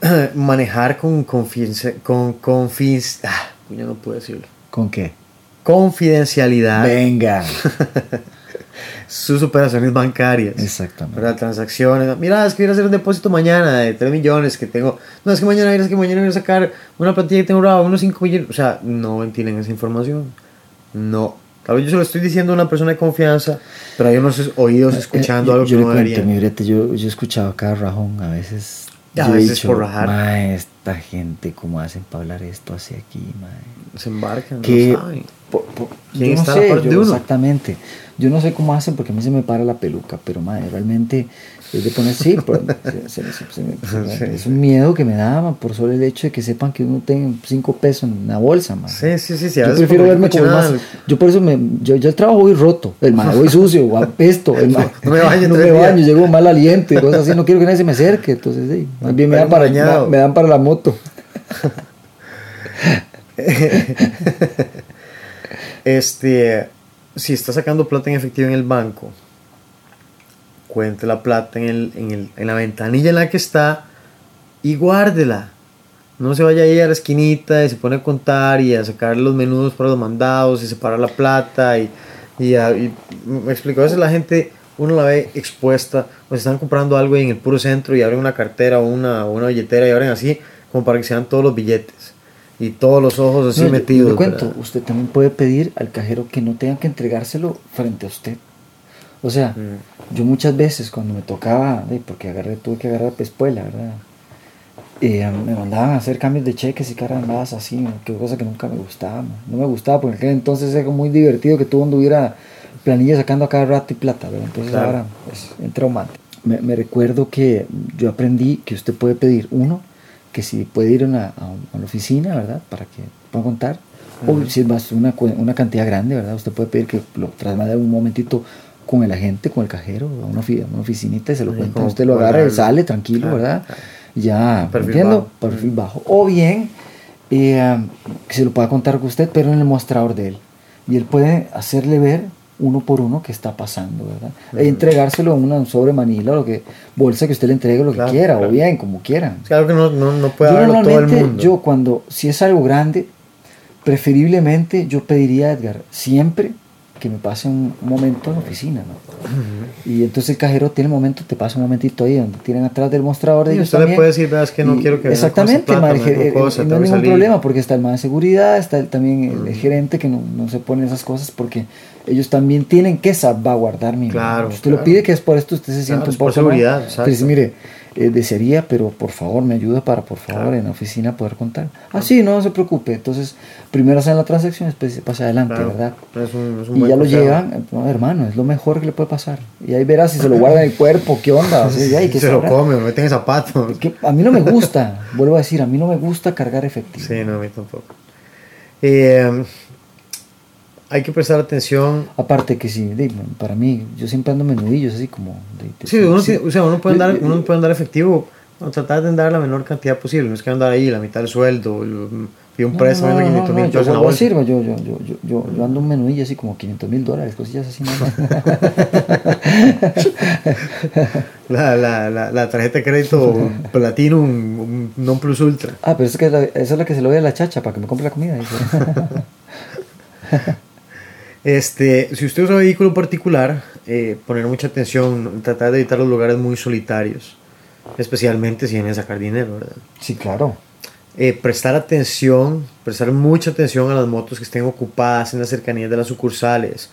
A: manejar con confianza, con confis, ah, no puedo decirlo.
B: ¿Con qué?
A: Confidencialidad.
B: Venga.
A: sus operaciones bancarias.
B: Exactamente.
A: ¿verdad? Transacciones. Mira, es que voy a hacer un depósito mañana de 3 millones que tengo. No, es que mañana, es que mañana voy a sacar una plantilla que tengo ahorrado, unos 5 millones. O sea, no tienen esa información. No. Tal vez yo se lo estoy diciendo a una persona de confianza, pero hay unos oídos escuchando
B: Eh,
A: algo
B: yo
A: que
B: le
A: no
B: cuento,
A: deberían.
B: mi brete, yo, yo he escuchado cada rajón, a veces.
A: A
B: yo he
A: veces por rajar.
B: "Mae, esta gente, ¿cómo hacen para hablar esto hacia aquí, mae?
A: Se embarcan,
B: que
A: no saben.
B: po- po-
A: ¿Quién
B: yo no
A: está de
B: sé, yo-
A: de uno?
B: exactamente yo no sé cómo hacen porque a mí se me para la peluca pero madre realmente es de poner sí se- se- se- me- es un miedo que me da por solo el hecho de que sepan que uno tenga cinco pesos en la bolsa ma.
A: Sí, sí, sí. sí
B: yo prefiero verme como más yo por eso me yo, yo el trabajo voy roto el madre voy sucio o apesto el
A: No me baño
B: no me baño llego mal aliento y cosas así no quiero que nadie se me acerque entonces sí, más bien me dan, para, me dan para la moto
A: Este, si está sacando plata en efectivo en el banco, cuente la plata en, el, en, el- en la ventanilla en la que está y guárdela. No se vaya ahí a la esquinita y se pone a contar y a sacar los menudos para los mandados y separar la plata. Y, y, a- y me explico, a veces la gente, uno la ve expuesta, o se están comprando algo en el puro centro y abren una cartera o una, una billetera y abren así, como para que se vean todos los billetes. Y todos los ojos así
B: No,
A: metidos.
B: le cuento,
A: ¿verdad?
B: usted también puede pedir al cajero que no tengan que entregárselo frente a usted. O sea,
A: Mm.
B: yo muchas veces cuando me tocaba, porque agarré, tuve que agarrar pespuela, ¿verdad? Eh, me mandaban a hacer cambios de cheques y carambas así, que cosa que nunca me gustaba. ¿no? Me gustaba porque en aquel entonces era muy divertido que todo anduviera planilla sacando a cada rato y plata, ¿verdad? Entonces
A: Claro.
B: ahora es es traumante. Me recuerdo que yo aprendí que usted puede pedir uno, que si puede ir a, una, a oficina, ¿verdad? Para que pueda contar. O si es más una, una cantidad grande, ¿verdad? Usted puede pedir que lo traslade un momentito con el agente, con el cajero, a una, ofi- una oficinita y se lo cuenta.
A: como
B: Usted lo agarra y sale tranquilo,
A: Claro,
B: ¿verdad?
A: claro.
B: Ya,
A: Perfil
B: ¿entiendo?
A: bajo.
B: Perfil bajo. O bien, eh, que se lo pueda contar con usted, pero en el mostrador de él. Y él puede hacerle ver uno por uno qué está pasando, ¿verdad? E entregárselo en una sobre manila o lo que, bolsa que usted le entregue, lo
A: Claro,
B: que quiera,
A: claro.
B: o bien, como quieran.
A: Es algo que no, no, no puede
B: Yo
A: haberlo todo el mundo.
B: yo cuando, si es algo grande, preferiblemente yo pediría a Edgar siempre que me pase un, momento en la oficina, ¿no? Y entonces el cajero tiene un momento, te pasa un momentito ahí donde tienen atrás del mostrador de
A: Y
B: ellos
A: usted
B: también.
A: le puede decir, veas que no
B: Y-
A: quiero que
B: Exactamente,
A: plata,
B: ma, el
A: hago
B: eh,
A: cosa,
B: no hay ningún
A: salir.
B: problema porque está el más de seguridad, está el- también el, el gerente que no, no se pone esas cosas porque ellos también tienen que salvaguardar mi
A: Claro,
B: Usted
A: claro.
B: lo pide que es por esto usted se siente
A: Claro,
B: un
A: por
B: poco mal.
A: seguridad,
B: mire, eh, desearía, pero por favor me ayuda para por favor en la oficina poder contar. Ah, sí, no se preocupe. Entonces, primero hacen la transacción, después se pasa adelante,
A: Claro,
B: ¿verdad?
A: es un- es un
B: y ya lo
A: consejo.
B: llevan, no, hermano, es lo mejor que le puede pasar. Y ahí verás si se lo guarda en el cuerpo, qué onda. O sea, ya, ¿y qué
A: se lo come, lo meten en zapatos.
B: Que a mí no me gusta, vuelvo a decir, a mí no me gusta cargar efectivo.
A: Sí, no, a mí tampoco. Eh, hay que prestar atención.
B: Aparte que sí, de- para mí, yo siempre ando menudillos, así como... de-
A: Sí, uno,
B: sí.
A: o sea, uno puede andar, uno puede andar efectivo, bueno, tratar de andar la menor cantidad posible. No es que andar ahí la mitad del sueldo, el- pide un préstamo de
B: no,
A: 500
B: no,
A: mil pesos en la bolsa.
B: decir, yo, yo, yo, yo, yo, yo ando un menudillo así como 500 mil dólares, cosillas así.
A: La, la, la, la tarjeta de crédito Platinum un non plus ultra.
B: ah, pero es que la- esa es la que se lo doy a la chacha para que me compre la comida.
A: Este, si usted usa vehículo particular, eh, poner mucha atención, tratar de evitar los lugares muy solitarios, especialmente si viene a sacar dinero, ¿verdad?
B: sí, claro.
A: Eh, prestar atención, prestar mucha atención a las motos que estén ocupadas en las cercanías de las sucursales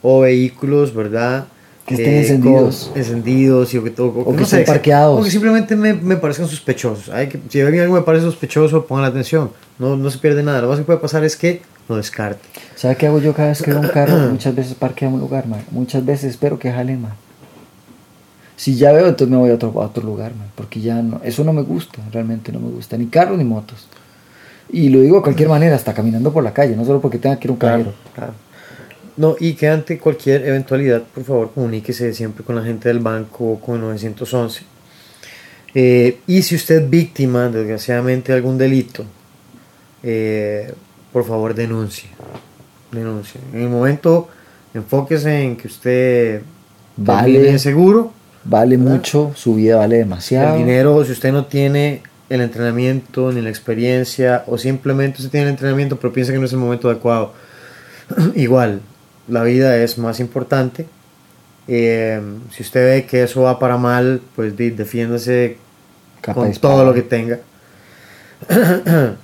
A: o vehículos, ¿verdad?
B: Que estén encendidos.
A: con- encendidos y o que, todo,
B: O que estén
A: sé,
B: parqueados.
A: O que simplemente me, me parezcan sospechosos. Hay que, si alguien algo me parece sospechoso, pongan atención. No, no se pierde nada. Lo más que puede pasar es que lo descarte.
B: ¿Sabe qué hago yo cada vez que veo un carro? Muchas veces parqueo en un lugar, man. Muchas veces espero que jale, man. Si ya veo, entonces me voy a otro, a otro lugar, man. Porque ya no, eso no me gusta, realmente no me gusta. Ni carros ni motos. Y lo digo de cualquier manera, hasta caminando por la calle, no solo porque tenga que ir a un cajero.
A: Claro. No, y que ante cualquier eventualidad, por favor, comuníquese siempre con la gente del banco o con el 911. Eh, y si usted es víctima, desgraciadamente, de algún delito, eh, por favor, denuncie. Denuncie. En el momento, enfóquese en que usted
B: Vale.
A: seguro.
B: Vale mucho, su vida vale demasiado.
A: El dinero, si usted no tiene el entrenamiento ni la experiencia, o simplemente usted tiene el entrenamiento, pero piensa que no es el momento adecuado, igual, la vida es más importante. Eh, si usted ve que eso va para mal, pues defiéndase
B: Capa
A: con todo lo que tenga.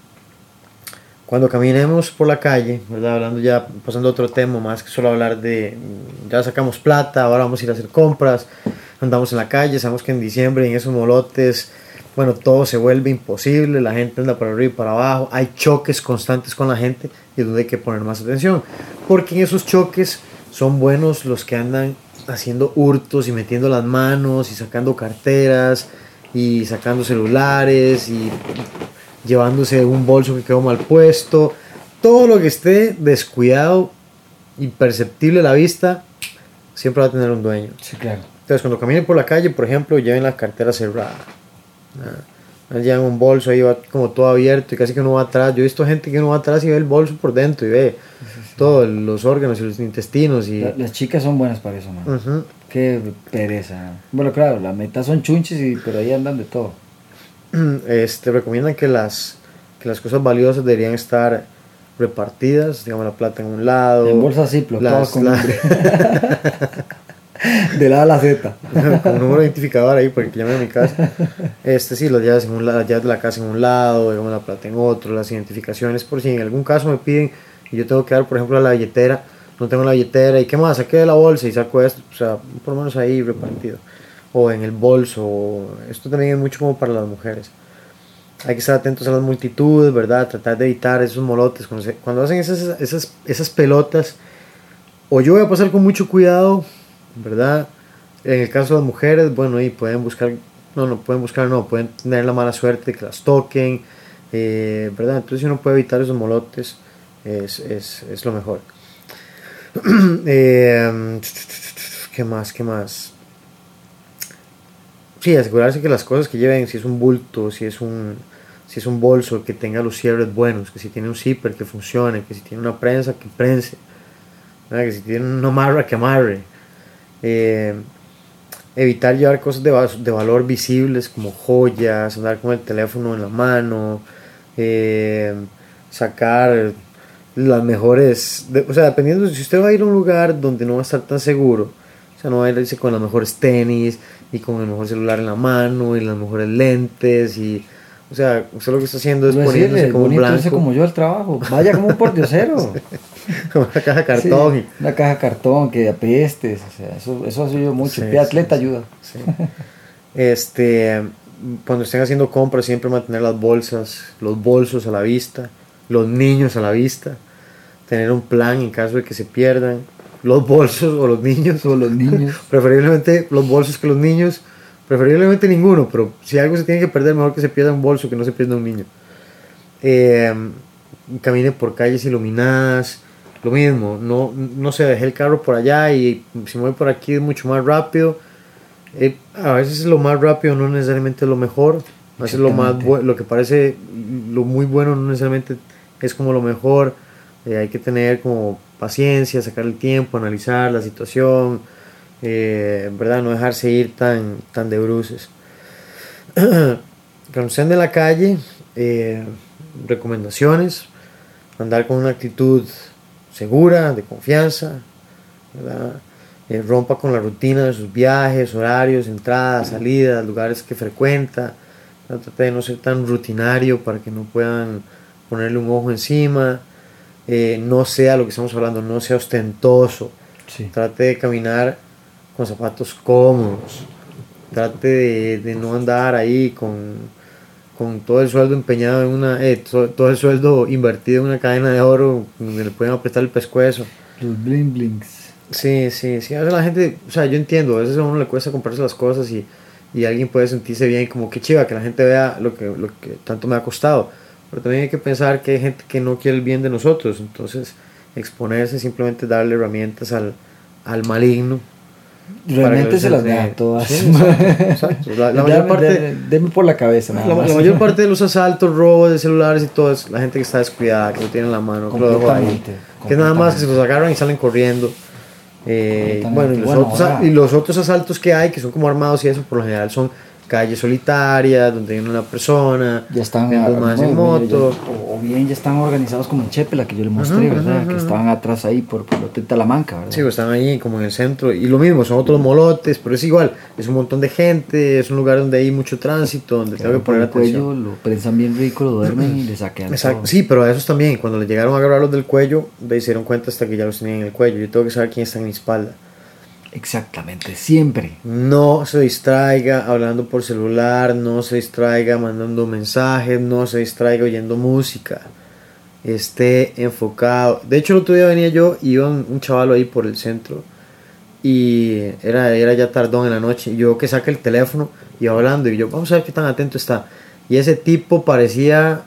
A: Cuando caminemos por la calle, ¿verdad? Hablando ya, pasando a otro tema, más que solo hablar de, ya sacamos plata, ahora vamos a ir a hacer compras, andamos en la calle, sabemos que en diciembre en esos molotes, bueno, todo se vuelve imposible, la gente anda para arriba y para abajo, hay choques constantes con la gente y es donde hay que poner más atención, porque en esos choques son buenos los que andan haciendo hurtos y metiendo las manos y sacando carteras y sacando celulares y llevándose un bolso que quedó mal puesto, todo lo que esté descuidado, imperceptible a la vista, siempre va a tener un dueño.
B: Sí, claro.
A: Entonces, cuando caminen por la calle, por ejemplo, lleven la cartera cerrada. Ah, Llevan un bolso ahí va como todo abierto y casi que uno va atrás. Yo he visto gente que uno va atrás y ve el bolso por dentro y ve todos los órganos y los intestinos. Y,
B: La- las chicas son buenas para eso, man.
A: Ujú.
B: Qué pereza. Bueno, claro, la meta son chunches, y, pero ahí andan de todo.
A: este, recomiendan que las, que las cosas valiosas deberían estar repartidas, digamos la plata en un lado.
B: En bolsas Ziploc,
A: las-
B: con
A: la-.
B: De la A a la Z.
A: con un número identificador ahí porque llamen a mi casa. Este sí, las llaves, en un, las llaves de la casa en un lado, digamos la plata en otro, las identificaciones por si en algún caso me piden y yo tengo que dar, por ejemplo, la billetera, no tengo la billetera y qué más, saqué de la bolsa y saco esto, o sea, por lo menos ahí repartido. O en el bolso, esto también es mucho como para las mujeres. Hay que estar atentos a las multitudes, ¿verdad? Tratar de evitar esos molotes. Cuando, se- cuando hacen esas, esas, esas pelotas, o yo voy a pasar con mucho cuidado, ¿verdad? En el caso de las mujeres, bueno, ahí pueden buscar, no, no pueden buscar, no, pueden tener la mala suerte de que las toquen, eh, ¿verdad? Entonces si uno puede evitar esos molotes, es, es, es lo mejor. Eh, ¿Qué más? ¿Qué más? Sí, asegurarse que las cosas que lleven, si es un bulto, si es un, si es un bolso, que tenga los cierres buenos, que si tiene un zipper que funcione, que si tiene una prensa, que prense, que si tiene una amarra, que amarre. Eh, evitar llevar cosas de, de valor visibles como joyas, andar con el teléfono en la mano, eh, sacar las mejores, de- o sea, dependiendo si usted va a ir a un lugar donde no va a estar tan seguro, o sea, no va a irse con las mejores tenis y con el mejor celular en la mano y las mejores lentes y, o sea, usted lo que está haciendo es
B: a
A: poniéndose
B: decirle,
A: como un
B: bonito
A: blanco,
B: como yo al trabajo. Vaya como un pordiosero.
A: como una caja de cartón.
B: Sí, una caja de cartón que apestes. O sea, eso, eso ha sido mucho.
A: Sí,
B: atleta
A: sí,
B: ayuda.
A: Este, cuando estén haciendo compras, siempre mantener las bolsas, los bolsos a la vista, los niños a la vista, tener un plan en caso de que se pierdan, los bolsos o los niños,
B: O los niños.
A: preferiblemente los bolsos que los niños, preferiblemente ninguno, pero si algo se tiene que perder, mejor que se pierda un bolso que no se pierda un niño. Eh, camine por calles iluminadas, lo mismo, no, no se dejé el carro por allá y si voy por aquí es mucho más rápido. Eh, a veces lo más rápido no necesariamente es lo mejor, a veces lo más lo que parece lo muy bueno no necesariamente es como lo mejor. Eh, hay que tener como paciencia, sacar el tiempo, analizar la situación, eh, ¿verdad? No dejarse ir tan, tan de bruces. Estén de la calle, eh, recomendaciones, andar con una actitud segura, de confianza, ¿verdad? Eh, rompa con la rutina de sus viajes, horarios, entradas, salidas, lugares que frecuenta, ¿verdad? trate de no ser tan rutinario para que no puedan ponerle un ojo encima, eh, no sea lo que estamos hablando, no sea ostentoso,
B: Sí.
A: trate de caminar con zapatos cómodos, trate de, de no andar ahí con, con todo el sueldo empeñado en una, eh, to- todo el sueldo invertido en una cadena de oro donde le pueden apretar el pescuezo.
B: Los bling blings.
A: Sí, sí, sí, a veces la gente, o sea, yo entiendo, a veces a uno le cuesta comprarse las cosas y, y alguien puede sentirse bien, como que chiva, que la gente vea lo que, lo que tanto me ha costado, pero también hay que pensar que hay gente que no quiere el bien de nosotros, entonces exponerse simplemente darle herramientas al, al maligno.
B: Realmente se las da todas.
A: Sí, exacto, exacto. La, la mayor parte,
B: deme- deme por la cabeza.
A: la,
B: nada
A: la
B: más.
A: mayor parte de los asaltos, robos de celulares y todo es la gente que está descuidada, que lo tiene en la mano, que lo dejó ahí.
B: Completamente,
A: Que nada más que se los agarran y salen corriendo. Eh, bueno, y los,
B: Bueno,
A: otros, y los otros asaltos que hay, que son como armados y eso, por lo general son calles solitarias, donde hay una persona,
B: ya están ah,
A: más en
B: bueno, ya-
A: moto.
B: o, o bien ya están organizados como en Chepe, la que yo le mostré,
A: Ajá,
B: ¿verdad?
A: ajá,
B: que
A: ajá.
B: estaban atrás ahí por, por Hotel Talamanca, ¿verdad?
A: Sí, pues están ahí como en el centro. Y lo mismo, son otros molotes, pero es igual. Es un montón de gente, es un lugar donde hay mucho tránsito, donde tengo que poner
B: el
A: atención.
B: cuello, lo prensan bien rico, lo duermen y le saquean
A: Exacto.
B: todo.
A: Sí, pero a esos también, cuando le llegaron a agarrarlos del cuello, se dieron cuenta hasta que ya los tenían en el cuello. Yo tengo que saber quién está en mi espalda.
B: Exactamente, siempre.
A: No se distraiga hablando por celular, no se distraiga mandando mensajes, no se distraiga oyendo música. Esté enfocado. De hecho, el otro día venía yo y iba un, chaval ahí por el centro y era, era ya tardón en la noche. Y yo que saca el teléfono y hablando y yo, vamos a ver qué tan atento está. Y ese tipo parecía,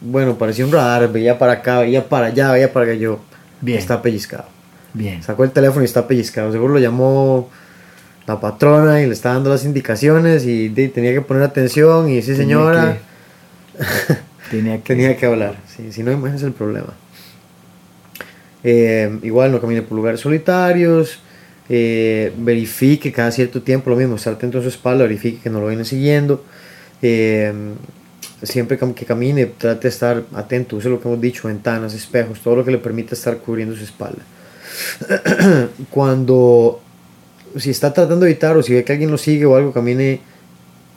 A: bueno, parecía un radar, veía para acá, veía para allá, veía para allá. Yo,
B: Bien.
A: está pellizcado.
B: Bien.
A: Sacó el teléfono y está pellizcado. Seguro lo llamó la patrona y le está dando las indicaciones y de- tenía que poner atención y sí
B: Tenía
A: señora,
B: que- tenía que.
A: tenía que hablar. Sí, si no, imagínense el problema. Eh, igual no camine por lugares solitarios. eh, verifique cada cierto tiempo lo mismo, estar atento a su espalda, verifique que no lo vienen siguiendo. eh, siempre que camine, trate de estar atento, use lo que hemos dicho, ventanas, espejos, todo lo que le permita estar cubriendo su espalda. Cuando, si está tratando de evitar o si ve que alguien lo sigue o algo, camine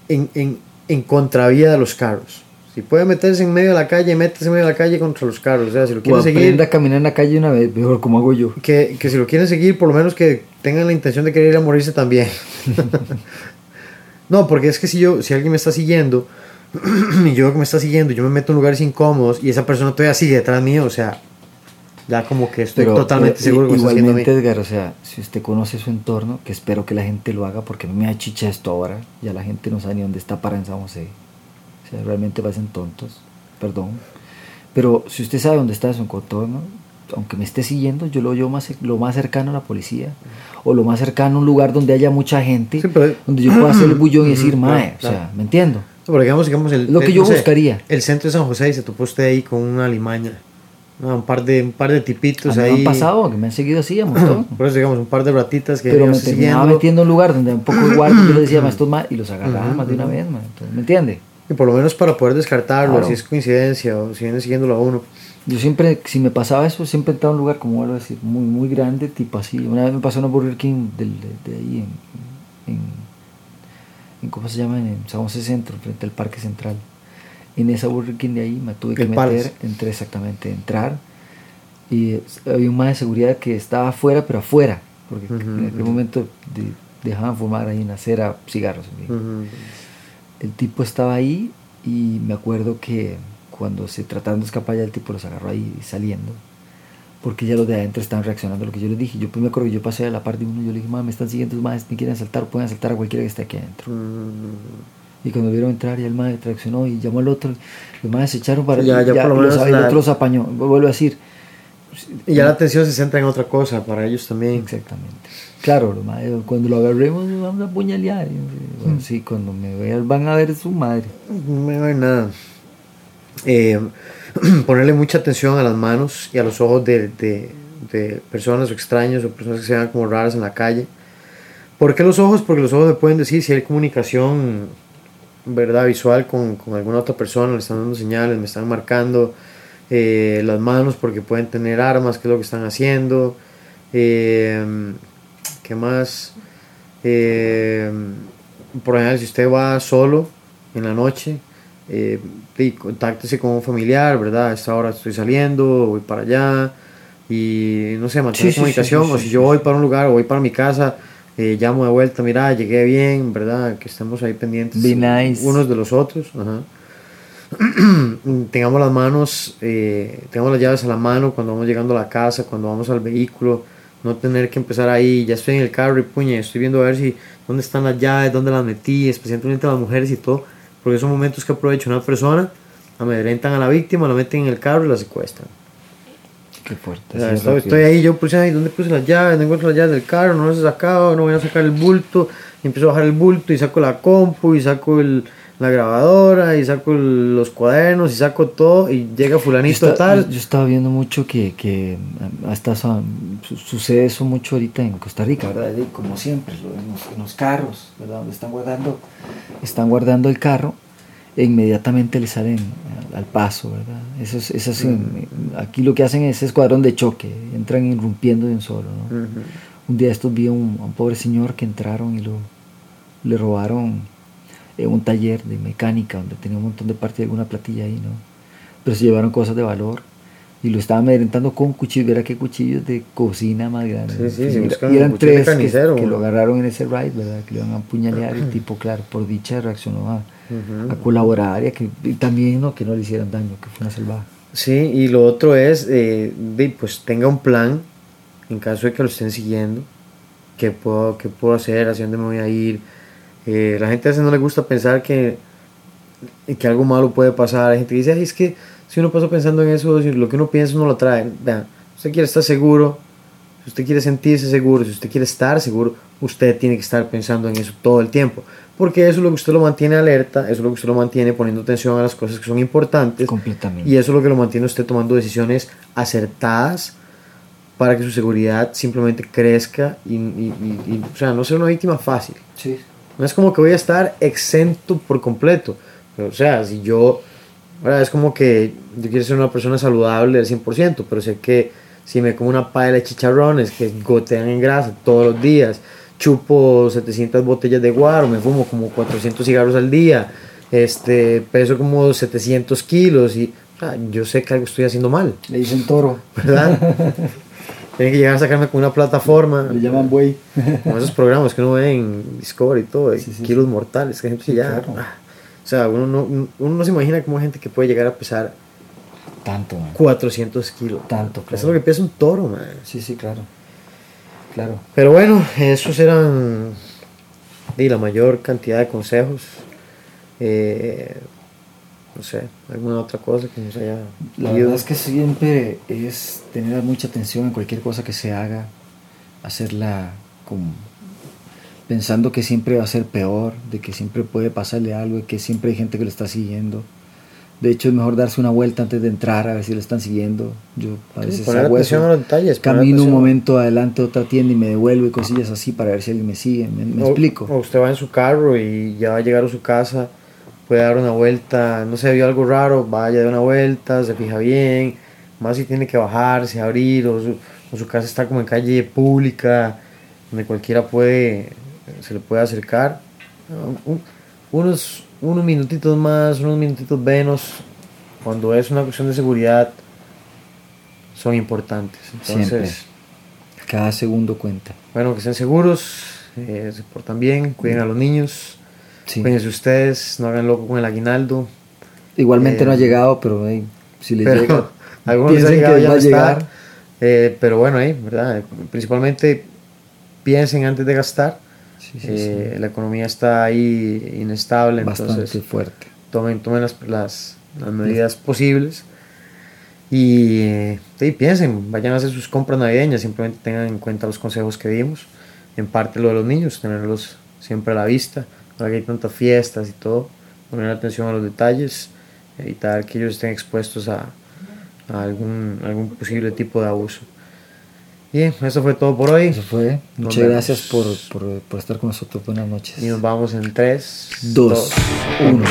A: en, en, en contravía de los carros. Si puede meterse en medio de la calle, métese en medio de la calle contra los carros. O sea, si lo quieren seguir,
B: a caminar en la calle una vez, mejor como hago yo.
A: que, que si lo quieren seguir, por lo menos que tengan la intención de querer ir a morirse también. no, porque es que si yo, si alguien me está siguiendo, y yo que me está siguiendo, yo me meto en lugares incómodos y esa persona todavía sigue detrás mío, o sea, ya como que estoy
B: Pero,
A: totalmente
B: pero,
A: seguro que.
B: Igualmente, Edgar, o sea, si usted conoce su entorno, que espero que la gente lo haga, porque a mí me da chicha esto ahora, ya la gente no sabe ni dónde está para en San José. O sea, realmente parecen tontos, perdón. Pero si usted sabe dónde está su entorno, aunque me esté siguiendo, yo lo llevo más, lo más cercano a la policía, o lo más cercano a un lugar donde haya mucha gente,
A: Sí, pero-
B: donde yo pueda hacer el bullón y decir, mae,
A: claro,
B: o sea,
A: claro.
B: ¿me entiendo?
A: Pero digamos, digamos el,
B: Lo que
A: el-
B: yo
A: no sé,
B: buscaría.
A: El centro de San José y se topó usted ahí con una limaña. No, un par de un par de tipitos
B: A mí me
A: ahí.
B: han pasado, que me han seguido así a montón.
A: Por eso digamos un par de ratitas que
B: pero me terminaba metiendo en un lugar donde un poco igual yo le decía más estos más y los agarraba más de una vez man. Entonces, ¿me entiende?
A: Y por lo menos para poder descartarlo,
B: Claro.
A: si es coincidencia o si viene siguiéndolo a uno.
B: Yo siempre, si me pasaba eso, siempre entraba a un lugar, como vuelvo a decir, muy, muy grande, tipo así. Una vez me pasó en un Burger King del, de, de, ahí, en, en, en, ¿cómo se llama? En San José Centro, frente al Parque Central. En esa Burger King de ahí me tuve que
A: El
B: meter,
A: Palace.
B: entré exactamente, entrar. Y eh, había un más de seguridad que estaba afuera, pero afuera. Porque en aquel
A: ujú.
B: momento de- dejaban fumar ahí en la acera cigarros. El tipo estaba ahí y me acuerdo que cuando se trataron de escapar ya el tipo los agarró ahí saliendo. Porque ya los de adentro estaban reaccionando a lo que yo les dije. Yo pues me acuerdo que yo pasé a la par de uno y yo le dije, mamá, me están siguiendo, más me quieren asaltar, pueden asaltar a cualquiera que esté aquí adentro. Y cuando vieron entrar ya el madre reaccionó y llamó al otro. Los madres se echaron para
A: Ya- ya por lo
B: los- el otro los apañó. Vuelvo a decir.
A: Y ya la atención se centra en otra cosa para ellos también.
B: Exactamente. Claro, los madres, cuando lo agarremos vamos a apuñalear. Y, Bueno,
A: Mm.
B: sí, cuando me vean van a ver su madre.
A: No me va nada. Eh, ponerle mucha atención a las manos y a los ojos de, de- de personas o extraños o personas que se vean como raras en la calle. ¿Por qué los ojos? Porque los ojos me pueden decir si hay comunicación verdad visual con, con alguna otra persona, le están dando señales, me están marcando. Eh, las manos porque pueden tener armas, qué es lo que están haciendo. Eh, ¿Qué más? Eh, por ejemplo, si usted va solo en la noche, eh, y contáctese con un familiar, ¿verdad? A esta hora estoy saliendo, voy para allá, y no sé, mantener
B: Sí,
A: comunicación,
B: sí, sí,
A: o si yo voy para un lugar o voy para mi casa, eh, llamo de vuelta, mira, llegué bien, ¿verdad? Que estemos ahí pendientes
B: nice.
A: unos de los otros, ajá. tengamos las manos, eh, tengamos las llaves a la mano cuando vamos llegando a la casa, cuando vamos al vehículo, no tener que empezar ahí, ya estoy en el carro y puñe, estoy viendo a ver si dónde están las llaves, dónde las metí, especialmente las mujeres y todo, porque son momentos que aprovecha una persona, amedrentan a la víctima, la meten en el carro y la secuestran.
B: Qué fuerte.
A: O sea,
B: sí,
A: estoy, ahí, yo puse ahí, ¿dónde puse las llaves? No encuentro las llaves del carro, no las he sacado, no voy a sacar el bulto. Y empiezo a bajar el bulto y saco la compu y saco el, la grabadora y saco el- los cuadernos y saco todo y llega
B: Yo,
A: fulanito
B: esta-
A: tal.
B: yo- yo estaba viendo mucho que, que um, hasta su- su- sucede eso mucho ahorita en Costa Rica, ¿verdad? Como siempre, en los, en los carros, ¿verdad? Donde están guardando, están guardando el carro e inmediatamente le salen al, paso, ¿verdad? Eso es, eso es en- aquí lo que hacen es escuadrón de choque, entran irrumpiendo de un solo, ¿no?
A: Ujú.
B: Un día estos vi a un, a un pobre señor que entraron y lo, le robaron eh, un taller de mecánica donde tenía un montón de partes de alguna platilla ahí, ¿no? Pero se llevaron cosas de valor y lo estaban amedrentando con cuchillos, verá qué cuchillos de cocina más grandes.
A: Sí, sí,
B: Y eran tres que, que lo agarraron en ese ride, ¿verdad? Que le iban a apuñalear el tipo, claro, por dicha reaccionó a, A colaborar y, a que, y también ¿no? que no le hicieran daño, que fue una salvaje.
A: Sí, y lo otro es, eh, de, pues tenga un plan en caso de que lo estén siguiendo. ¿Qué puedo, qué puedo hacer? ¿Hacia dónde me voy a ir? Eh, la gente a veces no le gusta pensar que, que algo malo puede pasar. Hay gente dice, "Ay, es que si uno pasa pensando en eso, si lo que uno piensa uno lo trae. Vean, usted quiere estar seguro, si usted quiere sentirse seguro, si usted quiere estar seguro, usted tiene que estar pensando en eso todo el tiempo. Porque eso es lo que usted lo mantiene alerta, eso es lo que usted lo mantiene poniendo atención a las cosas que son importantes.
B: Completamente.
A: Y eso es lo que lo mantiene usted tomando decisiones acertadas para que su seguridad simplemente crezca y, y- y- y, o sea, no sea una víctima fácil.
B: Sí.
A: No es como que voy a estar exento por completo. Pero, o sea, si yo, ¿verdad? es como que yo quiero ser una persona saludable al 100%, pero sé que si me como una paella de chicharrones que gotean en grasa todos los días, chupo 700 botellas de guaro, me fumo como 400 cigarros al día, este, peso como 700 kilos y sea, yo sé que algo estoy haciendo mal,
B: Le dicen toro,
A: ¿verdad? Tienen que llegar a sacarme con una plataforma.
B: le llaman buey.
A: Como esos programas que uno ve en Discovery y todo,
B: Sí, sí,
A: kilos mortales, que gente
B: Sí,
A: ya.
B: claro.
A: ah, o sea, uno no, uno no se imagina cómo hay gente que puede llegar a pesar
B: Tanto, man.
A: 400 kilos.
B: Tanto,
A: Eso
B: claro.
A: es lo que pesa un toro, man.
B: Sí, sí, claro. Claro.
A: Pero bueno, esos eran y la mayor cantidad de consejos. Eh, no sé, alguna otra cosa que nos haya.
B: La verdad es que siempre es tener mucha atención en cualquier cosa que se haga, hacerla con, pensando que siempre va a ser peor, de que siempre puede pasarle algo, de que siempre hay gente que lo está siguiendo. De hecho, es mejor darse una vuelta antes de entrar a ver si lo están siguiendo. Yo a
A: Sí,
B: veces
A: poner
B: hago
A: atención
B: eso.
A: a los detalles.
B: Camino un momento adelante a otra tienda y me devuelvo y cosillas así para ver si alguien me sigue. ¿Me, me
A: O-
B: explico?
A: O usted va en su carro y ya va a llegar a su casa, puede dar una vuelta, no sé, vio algo raro, vaya de una vuelta, se fija bien, más si tiene que bajarse, abrir, o su, o su casa está como en calle pública, donde cualquiera puede, se le puede acercar. Un- unos, unos minutitos más, unos minutitos menos, cuando es una cuestión de seguridad, son importantes. Entonces,
B: Siempre. Cada segundo cuenta.
A: bueno, que estén seguros, eh, se portan bien, cuiden a los niños,
B: Sí.
A: cuídense ustedes, no hagan loco con el aguinaldo.
B: Igualmente
A: Eh,
B: no ha llegado, pero hey, si le
A: pero
B: llega,
A: algunos les ha llegado,
B: que
A: ya
B: va a llegar.
A: Eh, pero bueno, ¿verdad? Principalmente piensen antes de gastar.
B: Sí, sí,
A: Eh, La economía está ahí inestable,
B: Bastante
A: entonces
B: fuerte.
A: tomen, tomen las, las, las medidas posibles. Y, eh, sí, piensen, vayan a hacer sus compras navideñas, simplemente tengan en cuenta los consejos que dimos. En parte lo de los niños, tenerlos siempre a la vista, ahora que hay tantas fiestas y todo, poner atención a los detalles, evitar que ellos estén expuestos a, a algún, algún posible tipo de abuso. Bien, eso fue todo por hoy.
B: Eso fue.
A: Nos
B: Muchas
A: vemos.
B: gracias por, por, por estar con nosotros. Buenas noches.
A: Y nos vamos en 3,
B: Dos, uno.